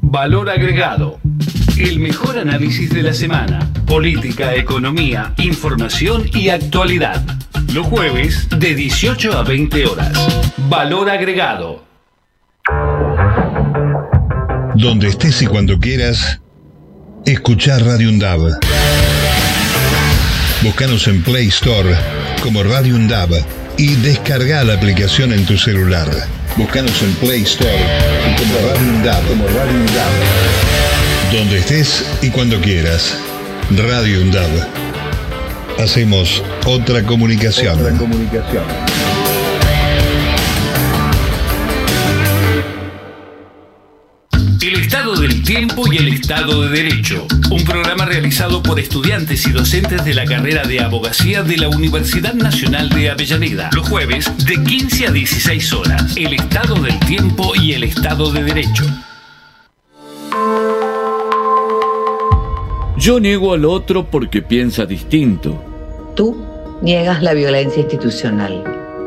Valor agregado. El mejor análisis de la semana. Política, economía, información y actualidad. Los jueves de 18 a 20 horas. Valor agregado. Donde estés y cuando quieras, escuchar Radio Undab. Búscanos en Play Store como Radio Undab y descarga la aplicación en tu celular. Búscanos en Play Store como Radio Undab. Como. Donde estés y cuando quieras. Radio Undab. Hacemos otra comunicación. Otra comunicación. Estado del tiempo y el estado de derecho. Un programa realizado por estudiantes y docentes de la carrera de abogacía de la Universidad Nacional de Avellaneda. Los jueves de 15 a 16 horas. El estado del tiempo y el estado de derecho. Yo niego al otro porque piensa distinto. Tú niegas la violencia institucional.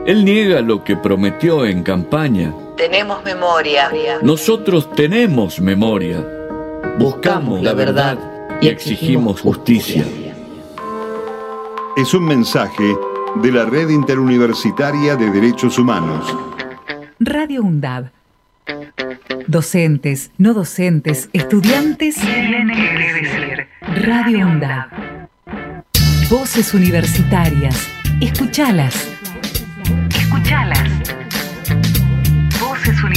Él niega lo que prometió en campaña. Tenemos memoria. Nosotros tenemos memoria. Buscamos la verdad y exigimos justicia. Es un mensaje de la Red Interuniversitaria de Derechos Humanos. Radio UNDAB. Docentes, no docentes, estudiantes. Tienen que decir. Radio UNDAB. Voces universitarias. Escuchalas. Escuchalas.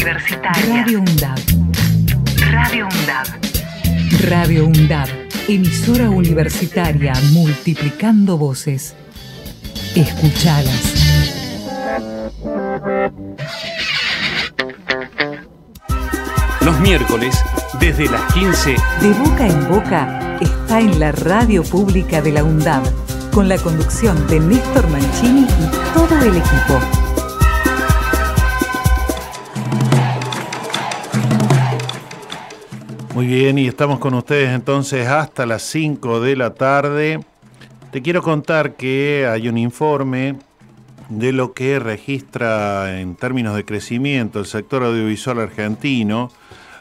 Radio UNDAB. Radio UNDAB. Radio UNDAB. Emisora universitaria multiplicando voces. Escuchalas. Los miércoles, desde las 15. De boca en boca está en la radio pública de la UNDAB, con la conducción de Néstor Mancini y todo el equipo. Muy bien, y estamos con ustedes entonces hasta las 5 de la tarde. Te quiero contar que hay un informe de lo que registra en términos de crecimiento el sector audiovisual argentino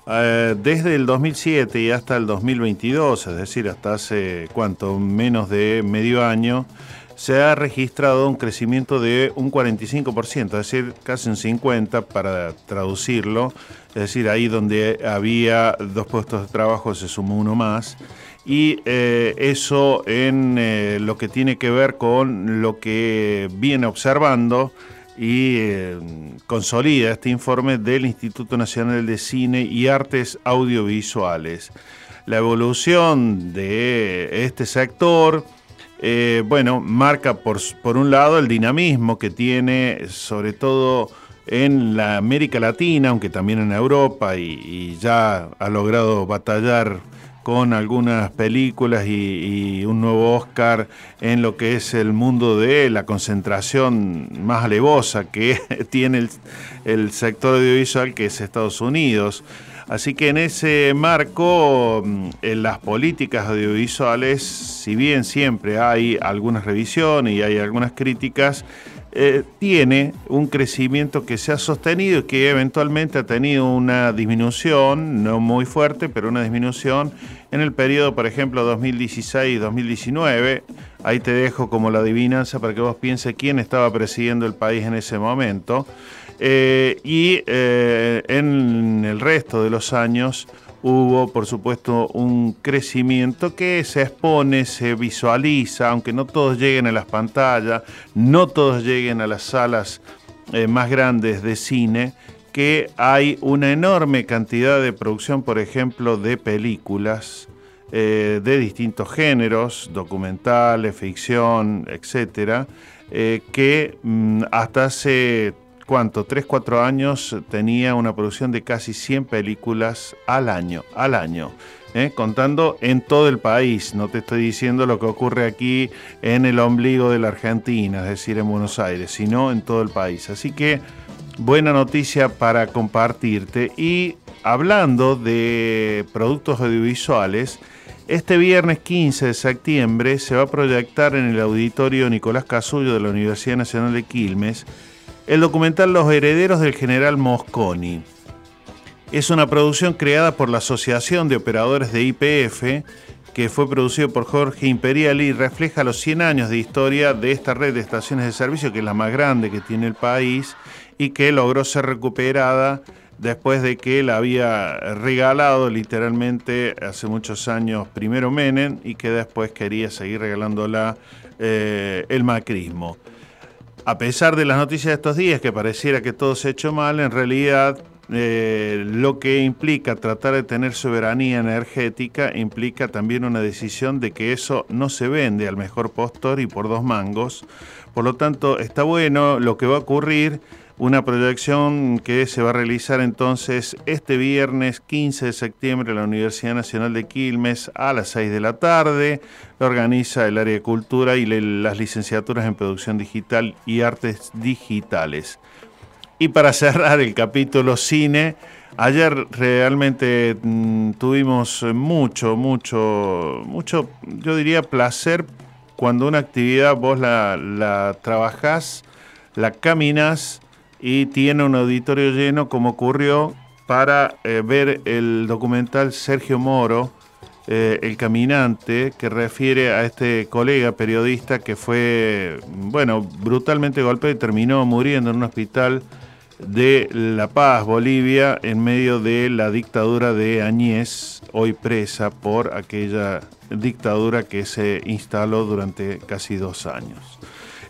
eh, desde el 2007 y hasta el 2022, es decir, hasta hace cuánto, menos de medio año, se ha registrado un crecimiento de un 45%, es decir, casi un 50% para traducirlo, es decir, ahí donde había dos puestos de trabajo se sumó uno más y eh, eso en eh, lo que tiene que ver con lo que viene observando y eh, consolida este informe del Instituto Nacional de Cine y Artes Audiovisuales. La evolución de este sector, bueno, marca por, por un lado el dinamismo que tiene sobre todo en la América Latina, aunque también en Europa, y ya ha logrado batallar con algunas películas y, un nuevo Oscar en lo que es el mundo de la concentración más alevosa que tiene el, sector audiovisual, que es Estados Unidos. Así que en ese marco, mm, en las políticas audiovisuales, si bien siempre hay algunas revisiones y hay algunas críticas, eh, tiene un crecimiento que se ha sostenido y que eventualmente ha tenido una disminución, no muy fuerte, pero una disminución en el periodo, por ejemplo, 2016-2019. Ahí te dejo como la adivinanza para que vos pienses quién estaba presidiendo el país en ese momento. Eh, y eh, en el resto de los años hubo, por supuesto, un crecimiento que se expone, se visualiza, aunque no todos lleguen a las pantallas, no todos lleguen a las salas eh, más grandes de cine, que hay una enorme cantidad de producción, por ejemplo, de películas eh, de distintos géneros, documentales, ficción, etcétera, eh, que mm, hasta hace ¿cuánto? 3, 4 años tenía una producción de casi 100 películas al año, al año. ¿eh? contando en todo el país, no te estoy diciendo lo que ocurre aquí en el ombligo de la Argentina, es decir, en Buenos Aires, sino en todo el país. Así que buena noticia para compartirte. Y hablando de productos audiovisuales, este viernes 15 de septiembre se va a proyectar en el auditorio Nicolás Casullo de la Universidad Nacional de Quilmes el documental Los Herederos del General Mosconi. Es una producción creada por la Asociación de Operadores de IPF, que fue producido por Jorge Imperial y refleja los 100 años de historia de esta red de estaciones de servicio, que es la más grande que tiene el país y que logró ser recuperada después de que la había regalado literalmente hace muchos años primero Menem y que después quería seguir regalándola eh, el macrismo a pesar de las noticias de estos días, que pareciera que todo se ha hecho mal, en realidad eh, lo que implica tratar de tener soberanía energética implica también una decisión de que eso no se vende al mejor postor y por dos mangos. Por lo tanto, está bueno lo que va a ocurrir una proyección que se va a realizar entonces este viernes 15 de septiembre en la Universidad Nacional de Quilmes a las 6 de la tarde. Organiza el área de cultura y las licenciaturas en producción digital y artes digitales. Y para cerrar el capítulo cine, ayer realmente mm, tuvimos mucho, mucho, mucho, yo diría placer cuando una actividad vos la, la trabajás, la caminas y tiene un auditorio lleno como ocurrió para eh, ver el documental Sergio Moro, eh, El Caminante, que refiere a este colega periodista que fue, bueno, brutalmente golpeado y terminó muriendo en un hospital de La Paz, Bolivia, en medio de la dictadura de Añez, hoy presa por aquella dictadura que se instaló durante casi dos años.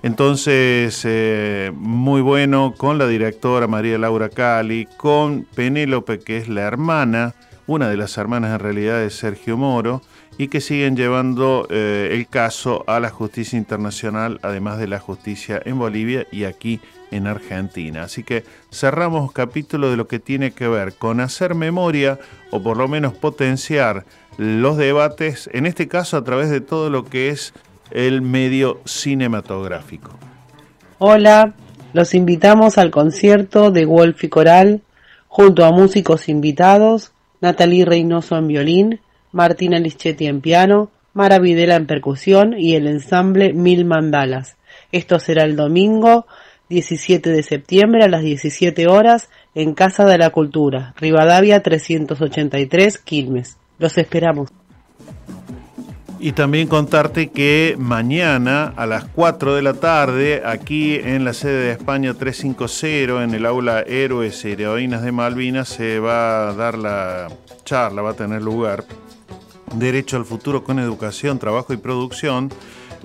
Entonces, eh, muy bueno con la directora María Laura Cali, con Penélope, que es la hermana, una de las hermanas en realidad de Sergio Moro, y que siguen llevando eh, el caso a la justicia internacional, además de la justicia en Bolivia y aquí en Argentina. Así que cerramos capítulo de lo que tiene que ver con hacer memoria o por lo menos potenciar los debates, en este caso a través de todo lo que es el medio cinematográfico. Hola, los invitamos al concierto de Wolf y Coral junto a músicos invitados, Natalie Reynoso en violín, Martina Lischetti en piano, Mara Videla en percusión y el ensamble Mil Mandalas. Esto será el domingo 17 de septiembre a las 17 horas en Casa de la Cultura, Rivadavia 383, Quilmes. Los esperamos. Y también contarte que mañana a las 4 de la tarde, aquí en la sede de España 350, en el aula Héroes y Heroínas de Malvinas, se va a dar la charla, va a tener lugar, Derecho al Futuro con Educación, Trabajo y Producción.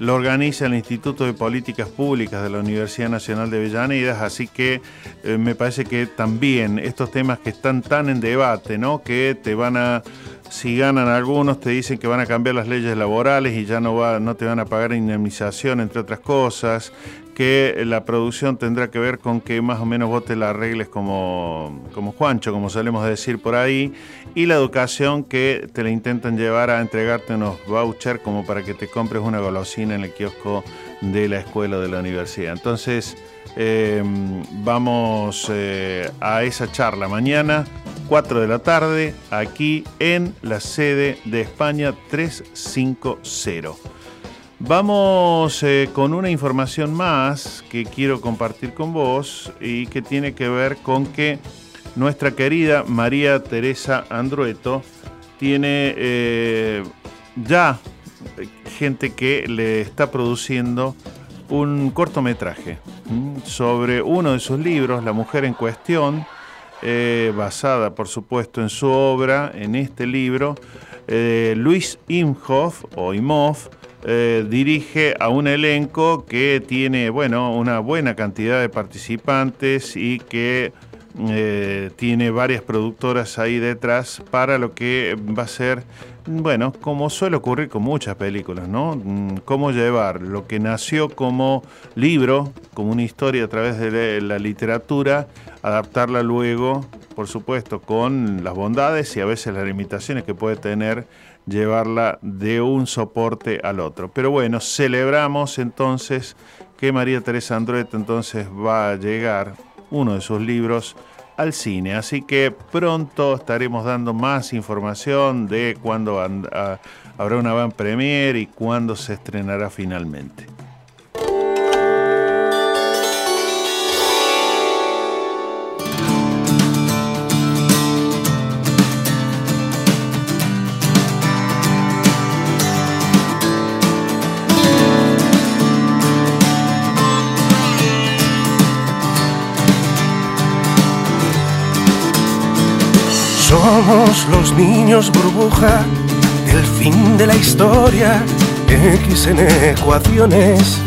Lo organiza el Instituto de Políticas Públicas de la Universidad Nacional de Avellaneda, así que eh, me parece que también estos temas que están tan en debate, ¿no? que te van a si ganan algunos te dicen que van a cambiar las leyes laborales y ya no, va, no te van a pagar indemnización, entre otras cosas, que la producción tendrá que ver con que más o menos vos te la arregles como, como Juancho, como solemos decir por ahí, y la educación que te la intentan llevar a entregarte unos vouchers como para que te compres una golosina en el kiosco de la escuela o de la universidad. Entonces, eh, vamos eh, a esa charla mañana 4 de la tarde, aquí en la sede de España 350. Vamos eh, con una información más que quiero compartir con vos y que tiene que ver con que nuestra querida María Teresa Andrueto tiene eh, ya gente que le está produciendo un cortometraje sobre uno de sus libros, La mujer en cuestión, eh, basada por supuesto en su obra, en este libro, Luis Imhoff o Imhoff eh, dirige a un elenco que tiene bueno, una buena cantidad de participantes y que tiene varias productoras ahí detrás para lo que va a ser, bueno, como suele ocurrir con muchas películas, ¿no? Mm, cómo llevar lo que nació como libro, como una historia a través de la literatura, adaptarla luego, por supuesto, con las bondades y a veces las limitaciones que puede tener llevarla de un soporte al otro. Pero bueno, celebramos entonces que María Teresa Andrueta entonces va a llegar uno de sus libros al cine. Así que pronto estaremos dando más información de cuándo habrá una van premier y cuándo se estrenará finalmente. Somos los niños burbuja del fin de la historia, X en ecuaciones.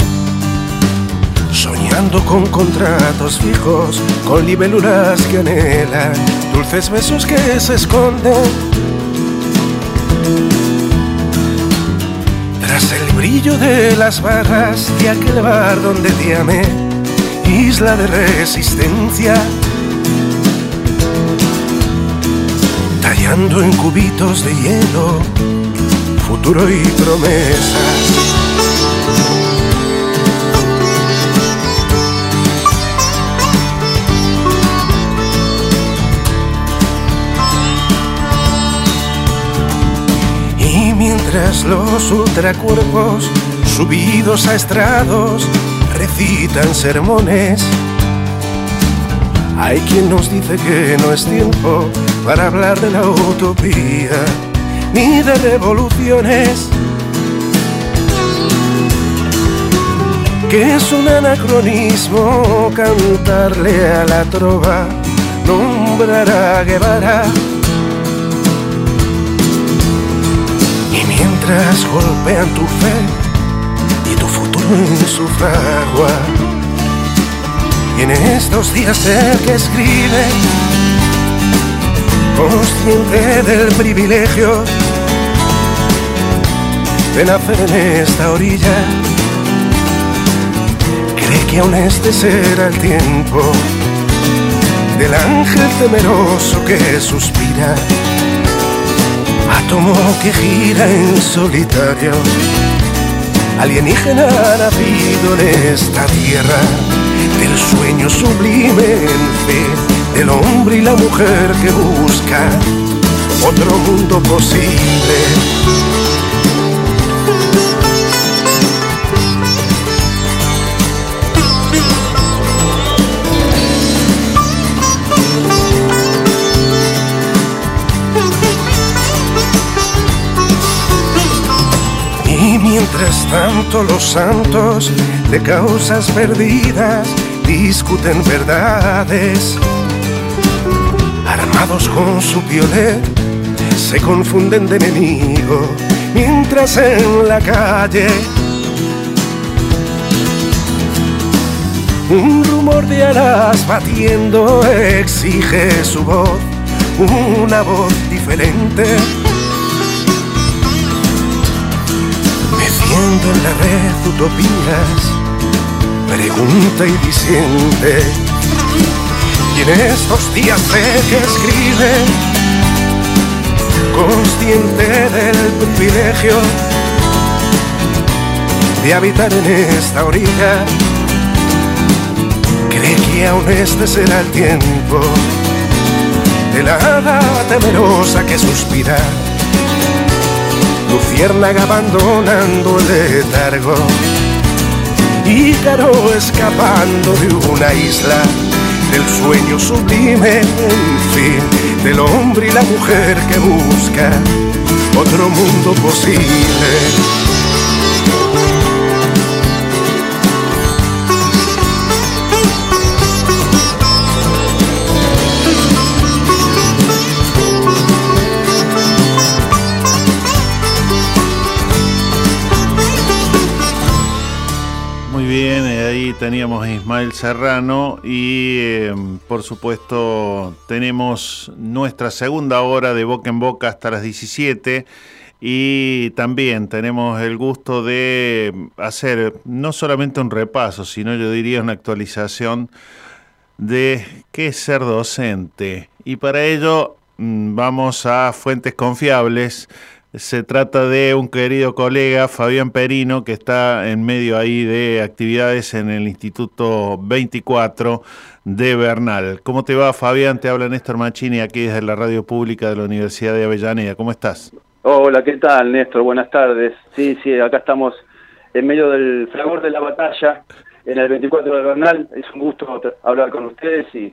Soñando con contratos fijos, con libélulas que anhelan, dulces besos que se esconden. Tras el brillo de las barras de aquel bar donde te amé, isla de resistencia en cubitos de hielo, futuro y promesa. Y mientras los ultracuerpos subidos a estrados recitan sermones, hay quien nos dice que no es tiempo para hablar de la utopía ni de revoluciones. que es un anacronismo cantarle a la trova, nombrar a Guevara. Y mientras golpean tu fe y tu futuro en su fragua, y en estos días el que escribe, consciente del privilegio de nacer en esta orilla, cree que aún este será el tiempo del ángel temeroso que suspira, átomo que gira en solitario, alienígena nacido en esta tierra, del sueño sublime en fe, del hombre y la mujer que busca otro mundo posible. Mientras tanto los santos de causas perdidas discuten verdades. Armados con su violet, se confunden de enemigo, mientras en la calle un rumor de alas batiendo exige su voz, una voz diferente en la red utopías, pregunta y disiente. Y en estos días sé que escribe, consciente del privilegio de habitar en esta orilla, cree que aún este será el tiempo de la hada temerosa que suspira. Luciérnaga abandonando el letargo, Ícaro escapando de una isla, del sueño sublime, en fin, del hombre y la mujer que busca otro mundo posible. Teníamos a Ismael Serrano y em, por supuesto tenemos nuestra segunda hora de boca en boca hasta las 17 y también tenemos el gusto de hacer no solamente un repaso, sino yo diría una actualización de qué es ser docente. Y para ello mm, vamos a fuentes confiables se trata de un querido colega, Fabián Perino, que está en medio ahí de actividades en el Instituto 24 de Bernal. ¿Cómo te va, Fabián? Te habla Néstor Machini aquí desde la radio pública de la Universidad de Avellaneda. ¿Cómo estás? Hola, ¿qué tal, Néstor? Buenas tardes. Sí, sí, acá estamos en medio del fragor de la batalla en el 24 de Bernal. Es un gusto hablar con ustedes y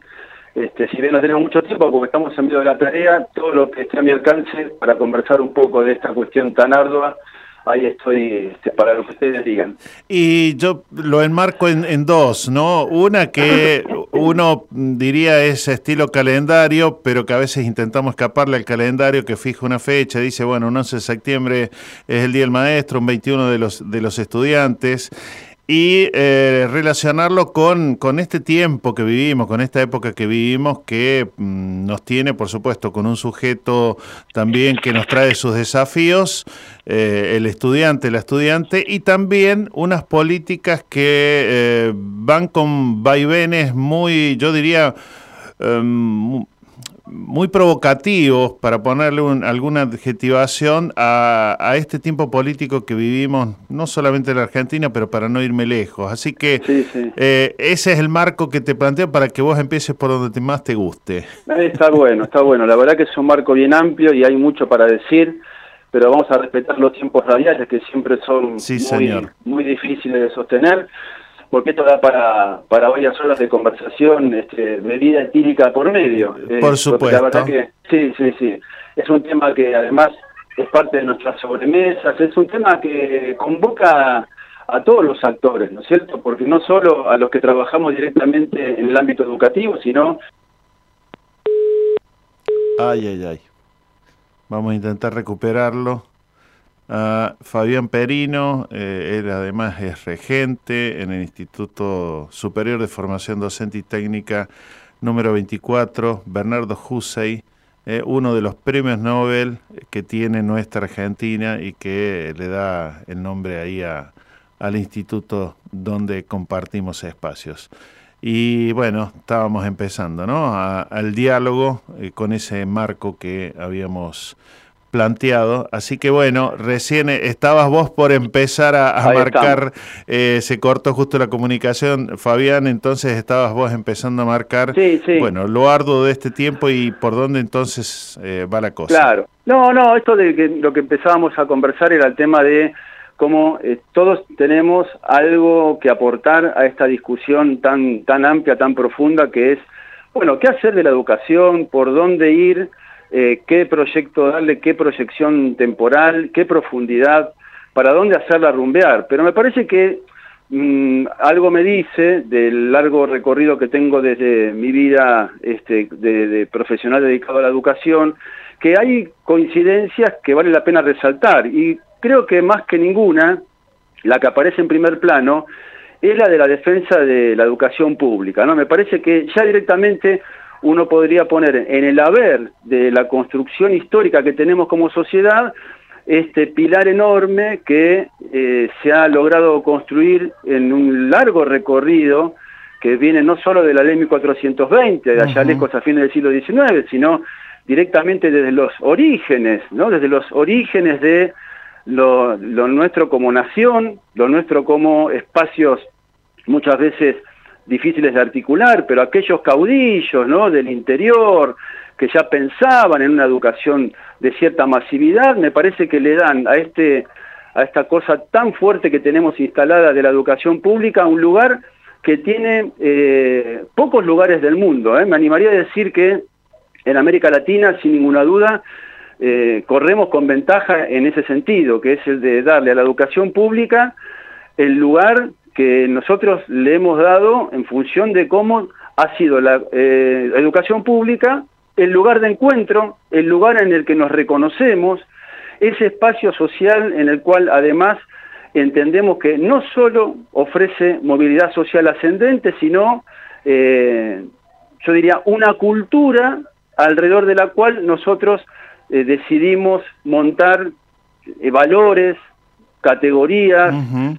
este, si bien no tenemos mucho tiempo, porque estamos en medio de la tarea, todo lo que esté a mi alcance para conversar un poco de esta cuestión tan ardua, ahí estoy este, para lo que ustedes digan. Y yo lo enmarco en, dos, ¿no? Una que uno diría es estilo calendario, pero que a veces intentamos escaparle al calendario que fija una fecha, dice, bueno, un 11 de septiembre es el Día del Maestro, un 21 de los, de los estudiantes y eh, relacionarlo con, con, este tiempo que vivimos, con esta época que vivimos, que mm, nos tiene, por supuesto, con un sujeto también que nos trae sus desafíos, eh, el estudiante, la estudiante, y también unas políticas que eh, van con vaivenes muy, yo diría, em, muy provocativos, para ponerle alguna adjetivación, a, este tiempo político que vivimos, no solamente en la Argentina, pero para no irme lejos. Así que eh, ese es el marco que te planteo para que vos empieces por donde más te guste. Está bueno, está bueno. La verdad que es un marco bien amplio y hay mucho para decir, pero vamos a respetar los tiempos radiales que siempre son muy, muy difíciles de sostener porque esto da para, para varias horas de conversación, este, bebida etílica por medio. Eh, por supuesto. La verdad que sí, sí, sí. Es un tema que además es parte de nuestras sobremesas, es un tema que convoca a todos los actores, ¿no es cierto? Porque no solo a los que trabajamos directamente en el ámbito educativo, sino... Ay, ay, ay. Vamos a intentar recuperarlo. Uh, Fabián Perino, eh, él además es regente en el Instituto Superior de Formación Docente y Técnica número 24, Bernardo Hussey, eh, uno de los premios Nobel que tiene nuestra Argentina y que le da el nombre ahí a, al instituto donde compartimos espacios. Y bueno, estábamos empezando, ¿no? al diálogo eh, con ese marco que habíamos planteado. Así que bueno, recién estabas vos por empezar a, marcar, eh, se cortó justo la comunicación, Fabián, entonces estabas vos empezando a marcar, bueno, lo arduo de este tiempo y por dónde entonces eh, va la cosa. Claro, no, no, esto de que lo que empezábamos a conversar era el tema de cómo eh, todos tenemos algo que aportar a esta discusión tan, tan amplia, tan profunda que es, bueno, ¿qué hacer de la educación? ¿Por dónde ir? Eh, qué proyecto darle, qué proyección temporal, qué profundidad, para dónde hacerla rumbear. Pero me parece que mm, algo me dice del largo recorrido que tengo desde mi vida este, de, profesional dedicado a la educación, que hay coincidencias que vale la pena resaltar. Y creo que más que ninguna, la que aparece en primer plano, es la de la defensa de la educación pública. ¿no? Me parece que ya directamente uno podría poner en el haber de la construcción histórica que tenemos como sociedad este pilar enorme que eh, se ha logrado construir en un largo recorrido que viene no solo de la ley 1420, de allá lejos a fines del siglo XIX, sino directamente desde los orígenes, ¿no? desde los orígenes de lo, lo nuestro como nación, lo nuestro como espacios muchas veces difíciles de articular, pero aquellos caudillos ¿no? del interior que ya pensaban en una educación de cierta masividad, me parece que le dan a, este, a esta cosa tan fuerte que tenemos instalada de la educación pública un lugar que tiene eh, pocos lugares del mundo. ¿eh? Me animaría a decir que en América Latina, sin ninguna duda, eh, corremos con ventaja en ese sentido, que es el de darle a la educación pública el lugar que nosotros le hemos dado en función de cómo ha sido la eh, educación pública el lugar de encuentro, el lugar en el que nos reconocemos, ese espacio social en el cual además entendemos que no solo ofrece movilidad social ascendente, sino, eh, yo diría, una cultura alrededor de la cual nosotros eh, decidimos montar valores, categorías,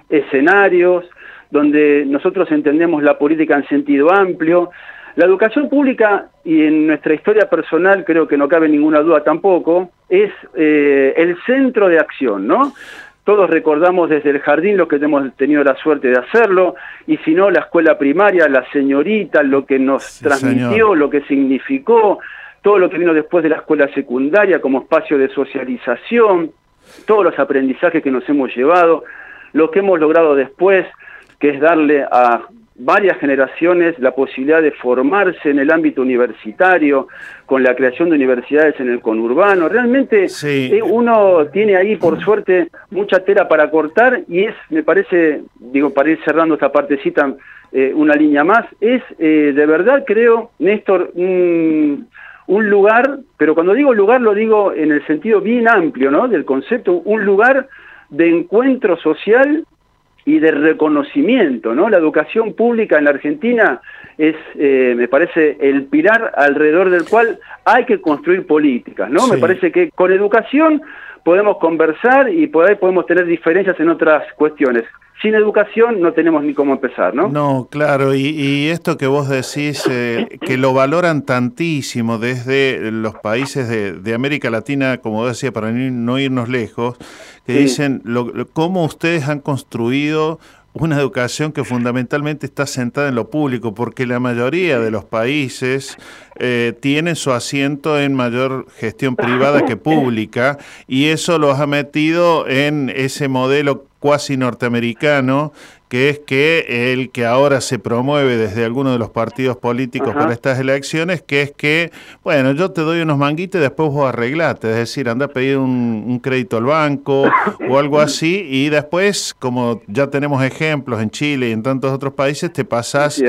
escenarios, donde nosotros entendemos la política en sentido amplio. La educación pública, y en nuestra historia personal creo que no cabe ninguna duda tampoco, es eh, el centro de acción, ¿no? Todos recordamos desde el jardín lo que hemos tenido la suerte de hacerlo, y si no, la escuela primaria, la señorita, lo que nos transmitió, lo que significó, todo lo que vino después de la escuela secundaria como espacio de socialización, todos los aprendizajes que nos hemos llevado, lo que hemos logrado después, que es darle a varias generaciones la posibilidad de formarse en el ámbito universitario, con la creación de universidades en el conurbano. Realmente eh, uno tiene ahí, por suerte, mucha tela para cortar y es, me parece, digo, para ir cerrando esta partecita, eh, una línea más, es eh, de verdad, creo, Néstor, un, un lugar, pero cuando digo lugar lo digo en el sentido bien amplio, ¿no? Del concepto, un lugar de encuentro social y de reconocimiento, ¿no? La educación pública en la Argentina es, eh, me parece, el pilar alrededor del cual hay que construir políticas, ¿no? Me parece que con educación podemos conversar y por ahí podemos tener diferencias en otras cuestiones. Sin educación no tenemos ni cómo empezar, ¿no? No, claro, y, esto que vos decís, eh, que lo valoran tantísimo desde los países de, América Latina, como decía, para no irnos lejos, que dicen cómo ustedes han construido una educación que fundamentalmente está sentada en lo público, porque la mayoría de los países eh, tienen su asiento en mayor gestión privada que pública, y eso los ha metido en ese modelo cuasi norteamericano que es que el que ahora se promueve desde alguno de los partidos políticos para estas elecciones, que es que, bueno, yo te doy unos manguitos y después vos arreglate, es decir, anda a pedir un, crédito al banco o algo así, y después, como ya tenemos ejemplos en Chile y en tantos otros países, te pasás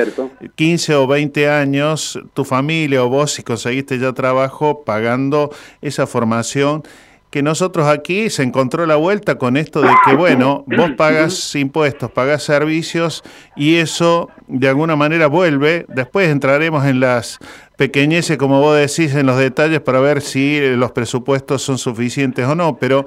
15 o 20 años, tu familia o vos, si conseguiste ya trabajo, pagando esa formación que nosotros aquí se encontró la vuelta con esto de que, bueno, vos pagas impuestos, pagas servicios y eso de alguna manera vuelve. Después entraremos en las pequeñeces, como vos decís, en los detalles para ver si los presupuestos son suficientes o no, pero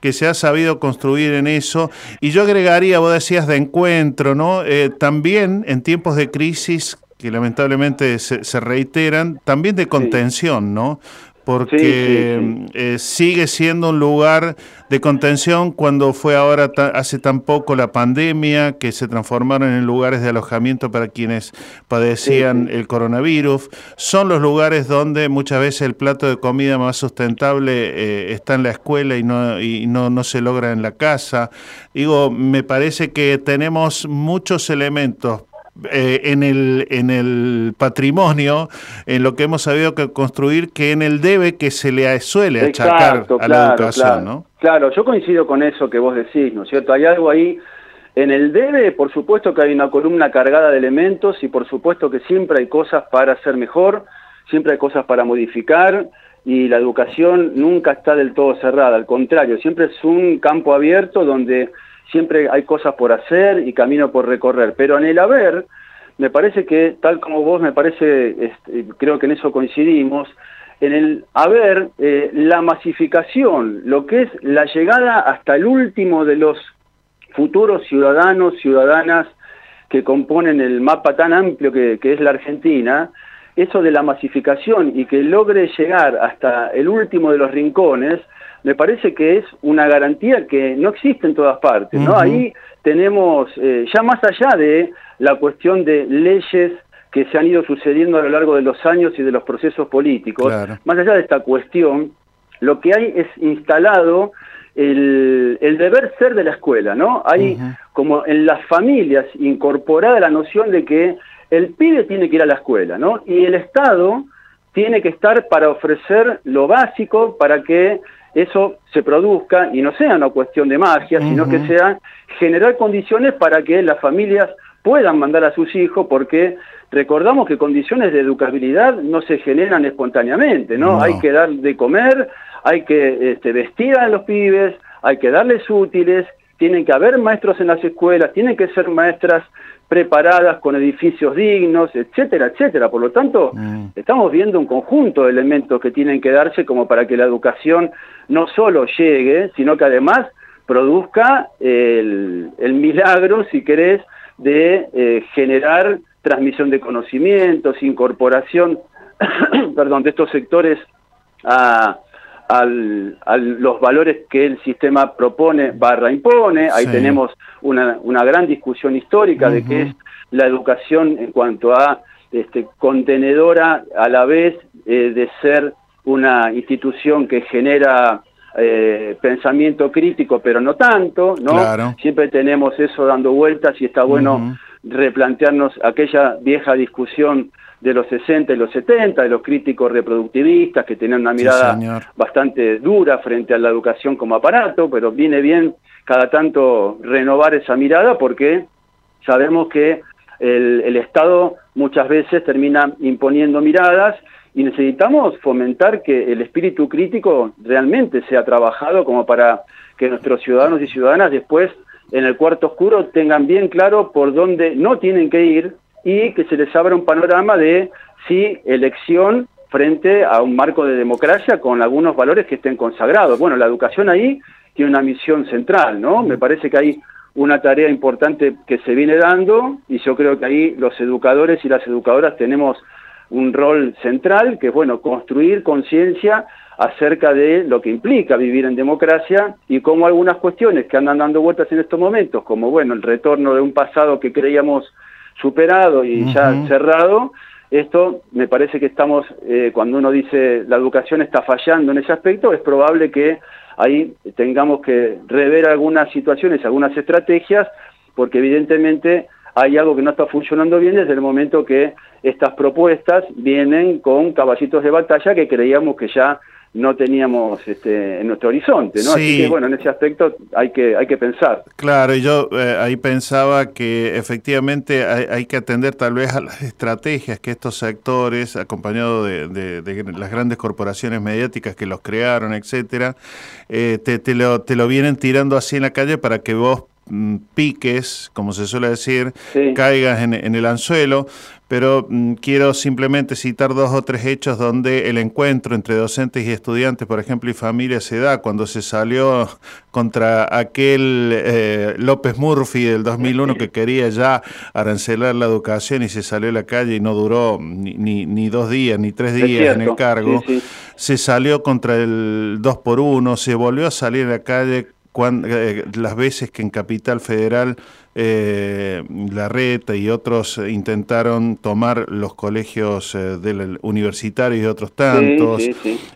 que se ha sabido construir en eso. Y yo agregaría, vos decías, de encuentro, ¿no? Eh, también en tiempos de crisis que lamentablemente se, reiteran, también de contención, ¿no? Porque eh, sigue siendo un lugar de contención cuando fue ahora hace tan poco la pandemia que se transformaron en lugares de alojamiento para quienes padecían el coronavirus. Son los lugares donde muchas veces el plato de comida más sustentable eh, está en la escuela y no, y no, no se logra en la casa. Digo, me parece que tenemos muchos elementos eh, en, el, en el patrimonio, en lo que hemos sabido que construir, que en el debe que se le suele achacar a la educación, claro. ¿no? Claro, yo coincido con eso que vos decís, ¿no es cierto? Hay algo ahí en el debe, por supuesto que hay una columna cargada de elementos y por supuesto que siempre hay cosas para hacer mejor, siempre hay cosas para modificar y la educación nunca está del todo cerrada, al contrario, siempre es un campo abierto donde siempre hay cosas por hacer y camino por recorrer, pero en el haber, me parece que, tal como vos me parece, este, creo que en eso coincidimos, en el haber eh, la masificación, lo que es la llegada hasta el último de los futuros ciudadanos, ciudadanas que componen el mapa tan amplio que, que es la Argentina, eso de la masificación y que logre llegar hasta el último de los rincones, me parece que es una garantía que no existe en todas partes, ¿no? Ahí tenemos, eh, ya más allá de la cuestión de leyes que se han ido sucediendo a lo largo de los años y de los procesos políticos, más allá de esta cuestión, lo que hay es instalado el, deber ser de la escuela, ¿no? Hay como en las familias incorporada la noción de que el pibe tiene que ir a la escuela, ¿no? Y el Estado tiene que estar para ofrecer lo básico para que eso se produzca y no sea una cuestión de magia, sino que sea generar condiciones para que las familias puedan mandar a sus hijos, porque recordamos que condiciones de educabilidad no se generan espontáneamente, ¿no? Hay que dar de comer, hay que este, vestir a los pibes, hay que darles útiles, tienen que haber maestros en las escuelas, tienen que ser maestras preparadas con edificios dignos, etcétera, etcétera. Por lo tanto, mm. estamos viendo un conjunto de elementos que tienen que darse como para que la educación no solo llegue, sino que además produzca el, milagro, si querés, de eh, generar transmisión de conocimientos, incorporación, perdón, de estos sectores a, los valores que el sistema propone barra impone. Ahí tenemos una, una, gran discusión histórica de qué es la educación en cuanto a este, contenedora a la vez eh, de ser una institución que genera eh, pensamiento crítico, pero no tanto, ¿no? Siempre tenemos eso dando vueltas y está bueno replantearnos aquella vieja discusión de los 60 y los 70, de los críticos reproductivistas que tenían una mirada bastante dura frente a la educación como aparato, pero viene bien cada tanto renovar esa mirada porque sabemos que el, el Estado muchas veces termina imponiendo miradas y necesitamos fomentar que el espíritu crítico realmente sea trabajado como para que nuestros ciudadanos y ciudadanas después en el cuarto oscuro tengan bien claro por dónde no tienen que ir y que se les abra un panorama de si elección frente a un marco de democracia con algunos valores que estén consagrados. Bueno, la educación ahí tiene una misión central, ¿no? Me parece que hay una tarea importante que se viene dando y yo creo que ahí los educadores y las educadoras tenemos un rol central, que es bueno, construir conciencia acerca de lo que implica vivir en democracia y cómo algunas cuestiones que andan dando vueltas en estos momentos, como bueno, el retorno de un pasado que creíamos superado y ya cerrado, esto me parece que estamos, eh, cuando uno dice la educación está fallando en ese aspecto, es probable que ahí tengamos que rever algunas situaciones, algunas estrategias porque evidentemente hay algo que no está funcionando bien desde el momento que estas propuestas vienen con caballitos de batalla que creíamos que ya no teníamos este, en nuestro horizonte, ¿no? Así que bueno, en ese aspecto hay que hay que pensar. Claro, y yo eh, ahí pensaba que efectivamente hay, que atender tal vez a las estrategias que estos sectores, acompañados de, las grandes corporaciones mediáticas que los crearon, etcétera, eh, te, te, lo, te lo vienen tirando así en la calle para que vos piques, como se suele decir, caigas en, en, el anzuelo, pero mm, quiero simplemente citar dos o tres hechos donde el encuentro entre docentes y estudiantes, por ejemplo, y familias se da. Cuando se salió contra aquel eh, López Murphy del 2001 que quería ya arancelar la educación y se salió a la calle y no duró ni, ni, dos días ni tres días en el cargo. Se salió contra el 2 por 1 se volvió a salir a la calle eh, las veces que en Capital Federal eh, Larreta y otros intentaron tomar los colegios eh, del universitario y otros tantos.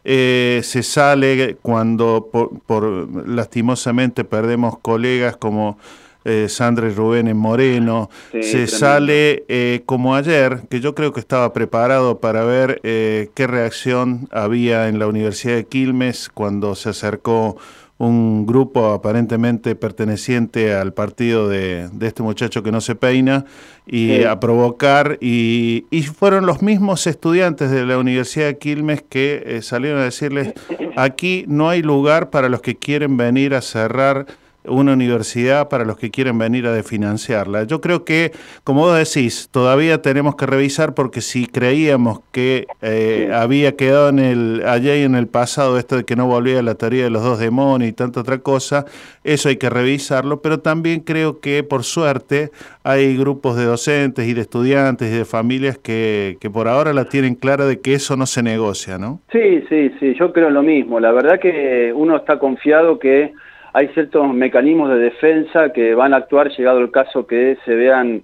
Eh, se sale cuando por, lastimosamente perdemos colegas como eh, Sandra y Rubén en Moreno. se sale como ayer, que yo creo que estaba preparado para ver qué reacción había en la Universidad de Quilmes cuando se acercó un grupo aparentemente perteneciente al partido de, este muchacho que no se peina y a provocar y, y, fueron los mismos estudiantes de la Universidad de Quilmes que eh, salieron a decirles aquí no hay lugar para los que quieren venir a cerrar una universidad para los que quieren venir a desfinanciarla. Yo creo que, como vos decís, todavía tenemos que revisar porque si creíamos que eh, había quedado en el allá y en el pasado esto de que no volvía la teoría de los dos demonios y tanta otra cosa, eso hay que revisarlo, pero también creo que por suerte hay grupos de docentes y de estudiantes y de familias que, que por ahora la tienen clara de que eso no se negocia, ¿no? Sí, sí, sí, yo creo lo mismo. La verdad que uno está confiado que hay ciertos mecanismos de defensa que van a actuar llegado el caso que se vean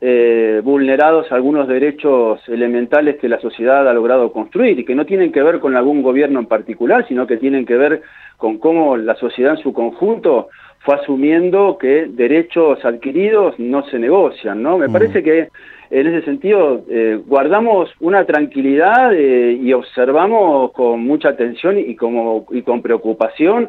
eh, vulnerados algunos derechos elementales que la sociedad ha logrado construir y que no tienen que ver con algún gobierno en particular, sino que tienen que ver con cómo la sociedad en su conjunto fue asumiendo que derechos adquiridos no se negocian, ¿no? Me mm. parece que en ese sentido eh, guardamos una tranquilidad eh, y observamos con mucha atención y, como, y con preocupación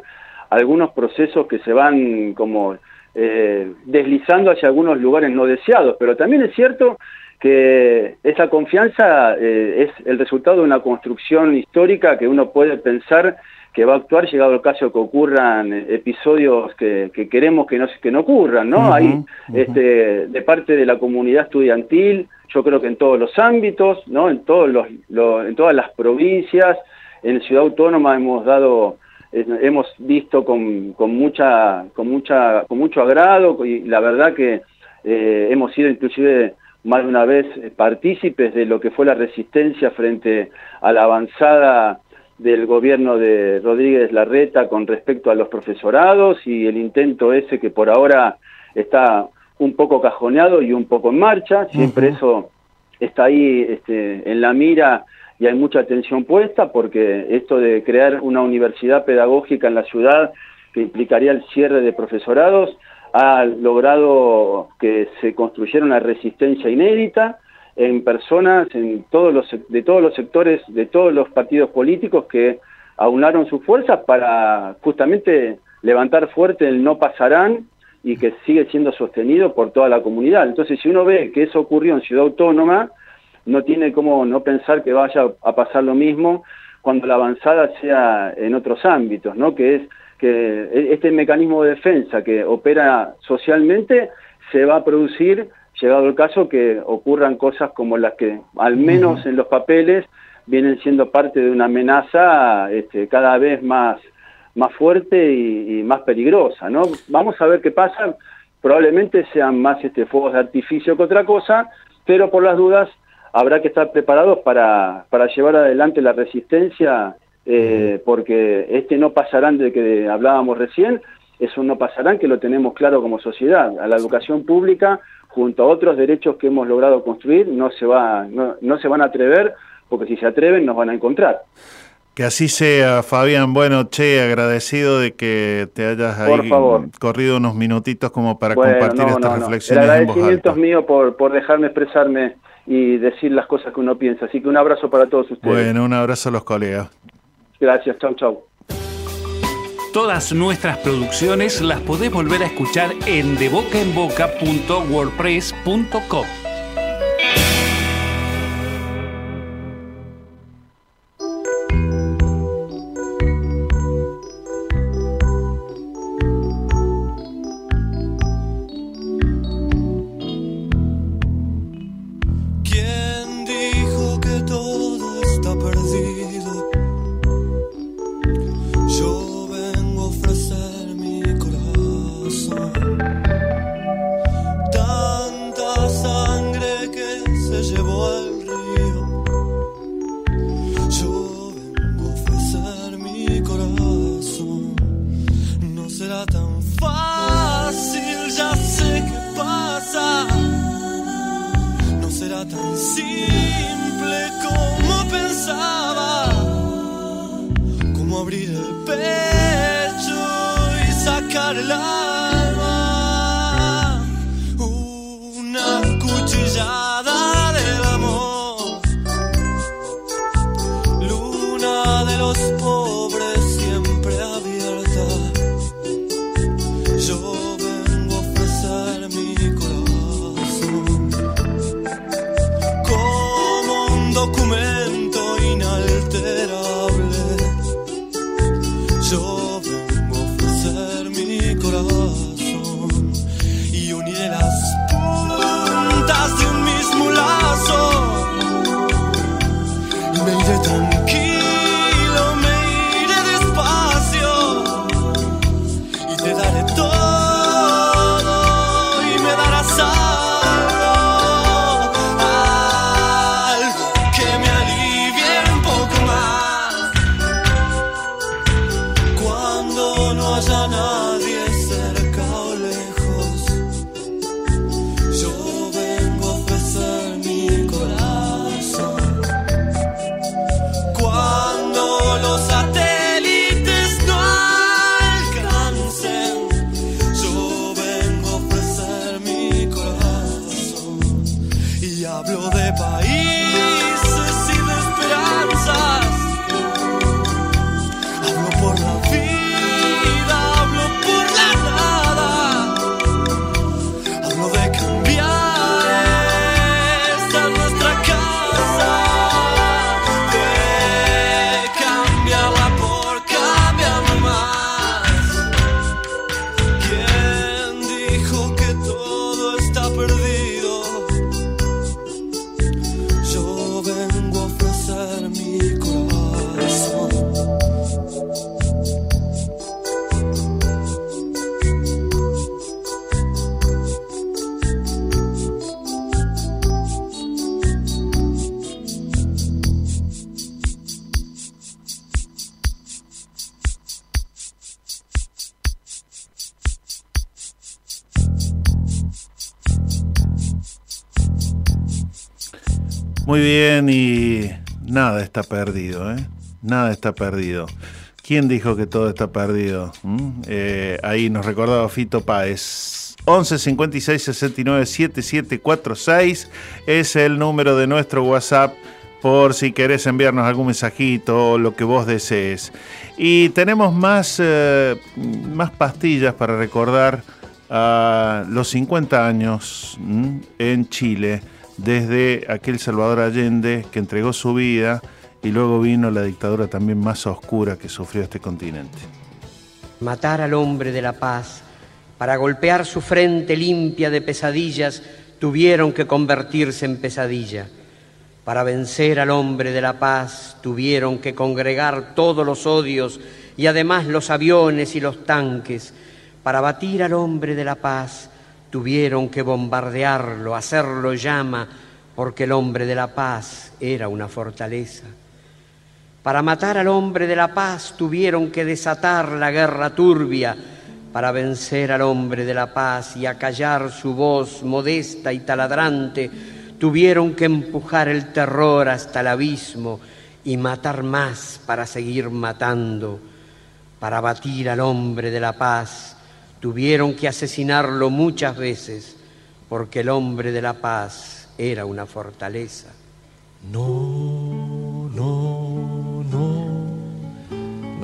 algunos procesos que se van como eh, deslizando hacia algunos lugares no deseados, pero también es cierto que esa confianza eh, es el resultado de una construcción histórica que uno puede pensar que va a actuar llegado el caso que ocurran episodios que, queremos que no, que no ocurran, ¿no? Hay este, de parte de la comunidad estudiantil, yo creo que en todos los ámbitos, ¿no? En, todos los, en todas las provincias, en Ciudad Autónoma hemos dado hemos visto con, con, mucha, con, mucha, con mucho agrado y la verdad que eh, hemos sido inclusive más de una vez partícipes de lo que fue la resistencia frente a la avanzada del gobierno de Rodríguez Larreta con respecto a los profesorados y el intento ese que por ahora está un poco cajoneado y un poco en marcha, siempre eso está ahí este, en la mira y hay mucha atención puesta porque esto de crear una universidad pedagógica en la ciudad que implicaría el cierre de profesorados ha logrado que se construyera una resistencia inédita en personas en todos los, de todos los sectores, de todos los partidos políticos que aunaron sus fuerzas para justamente levantar fuerte el no pasarán y que sigue siendo sostenido por toda la comunidad. Entonces, si uno ve que eso ocurrió en Ciudad Autónoma, no tiene como no pensar que vaya a pasar lo mismo cuando la avanzada sea en otros ámbitos, ¿no? Que es que este mecanismo de defensa que opera socialmente se va a producir, llegado el caso, que ocurran cosas como las que, al menos en los papeles, vienen siendo parte de una amenaza este, cada vez más, más fuerte y, más peligrosa, ¿no? Vamos a ver qué pasa, probablemente sean más este, fuegos de artificio que otra cosa, pero por las dudas habrá que estar preparados para, para llevar adelante la resistencia, eh, porque este no pasarán de que hablábamos recién, eso no pasarán, que lo tenemos claro como sociedad. A la educación pública, junto a otros derechos que hemos logrado construir, no se, va, no, no se van a atrever, porque si se atreven nos van a encontrar. Que así sea, Fabián. Bueno, che, agradecido de que te hayas ahí corrido unos minutitos como para Bueno, compartir no, estas no, no. El reflexiones en voz agradecimiento alta. es mío por, por dejarme expresarme y decir las cosas que uno piensa. Así que un abrazo para todos ustedes. Bueno, un abrazo a los colegas. Gracias, chau, chau. Todas nuestras producciones las podés volver a escuchar en debocaenboca.wordpress.com. está perdido, ¿eh? Nada está perdido. ¿Quién dijo que todo está perdido? ¿Mm? Eh, ahí nos recordaba Fito Páez. 11 56 69 7746 es el número de nuestro WhatsApp por si querés enviarnos algún mensajito o lo que vos desees. Y tenemos más, eh, más pastillas para recordar a los 50 años en Chile desde aquel Salvador Allende que entregó su vida y luego vino la dictadura también más oscura que sufrió este continente. Matar al hombre de la paz para golpear su frente limpia de pesadillas tuvieron que convertirse en pesadilla. Para vencer al hombre de la paz tuvieron que congregar todos los odios y además los aviones y los tanques. Para batir al hombre de la paz tuvieron que bombardearlo, hacerlo llama, porque el hombre de la paz era una fortaleza. Para matar al hombre de la paz tuvieron que desatar la guerra turbia, para vencer al hombre de la paz y acallar su voz modesta y taladrante, tuvieron que empujar el terror hasta el abismo y matar más para seguir matando, para batir al hombre de la paz, tuvieron que asesinarlo muchas veces, porque el hombre de la paz era una fortaleza. No, no,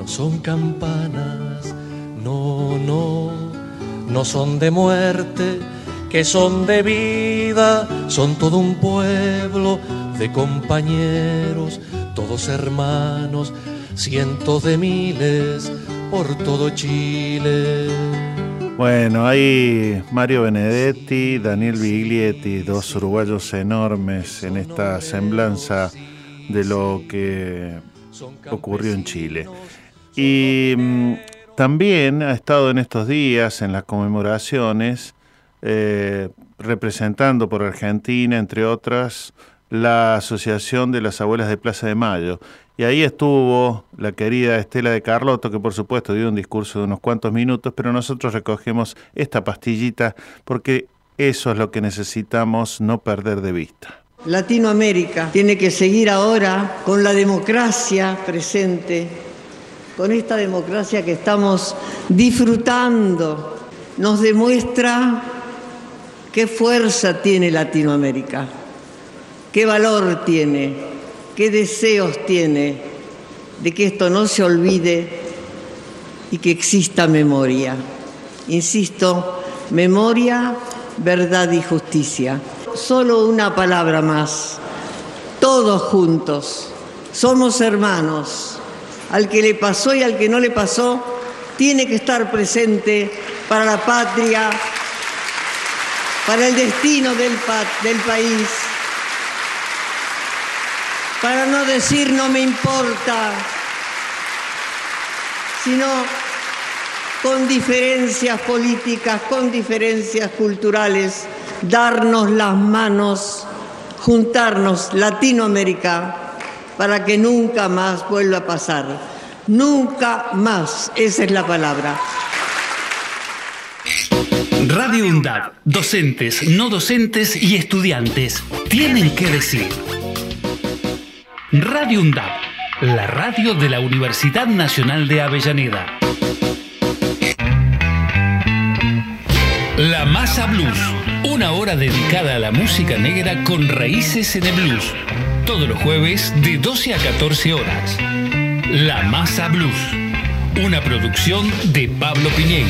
son campanas, no, no, no son de muerte, que son de vida, son todo un pueblo de compañeros, todos hermanos, cientos de miles por todo Chile. Bueno, hay Mario Benedetti, Daniel Biglietti, dos uruguayos enormes en esta semblanza de lo que ocurrió en Chile. Y mm, también ha estado en estos días en las conmemoraciones eh, representando por Argentina, entre otras, la Asociación de las Abuelas de Plaza de Mayo. Y ahí estuvo la querida Estela de Carlotto, que por supuesto dio un discurso de unos cuantos minutos, pero nosotros recogemos esta pastillita porque eso es lo que necesitamos no perder de vista. Latinoamérica tiene que seguir ahora con la democracia presente, con esta democracia que estamos disfrutando. Nos demuestra qué fuerza tiene Latinoamérica, qué valor tiene, qué deseos tiene de que esto no se olvide y que exista memoria. Insisto, memoria, verdad y justicia. Solo una palabra más. Todos juntos. Somos hermanos. Al que le pasó y al que no le pasó, tiene que estar presente para la patria, para el destino del, país, para no decir no me importa, sino con diferencias políticas, con diferencias culturales, darnos las manos, juntarnos Latinoamérica para que nunca más vuelva a pasar. Nunca más, esa es la palabra. Radio UNDAD, docentes, no docentes y estudiantes tienen que decir. Radio UNDAD, la radio de la Universidad Nacional de Avellaneda. La Masa Blues, una hora dedicada a la música negra con raíces en el blues. Todos los jueves de 12 a 14 horas. La Masa Blues, una producción de Pablo Piñeiro.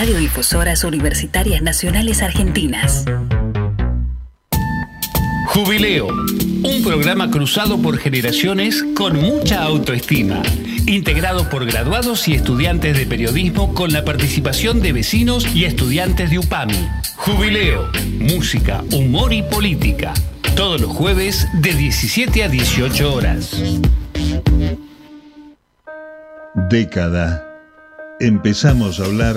Radiodifusoras Universitarias Nacionales Argentinas. Jubileo, un programa cruzado por generaciones con mucha autoestima, integrado por graduados y estudiantes de periodismo con la participación de vecinos y estudiantes de UPAMI. Jubileo, música, humor y política. Todos los jueves de 17 a 18 horas. Década. Empezamos a hablar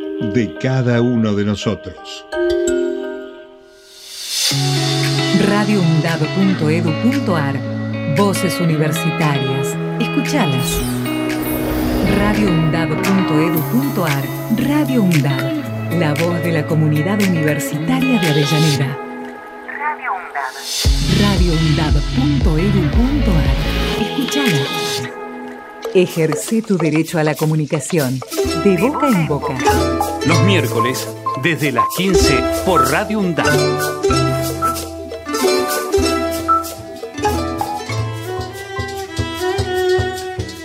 de cada uno de nosotros. radioundab.edu.ar Voces universitarias. Escuchalas. radioundab.edu.ar Radio UNDAB. La voz de la comunidad universitaria de Avellaneda. Radio UNDAB. radioundab.edu.ar Escuchala. Ejerce tu derecho a la comunicación. De boca en boca. Los miércoles Desde las 15 por Radio UNDAP.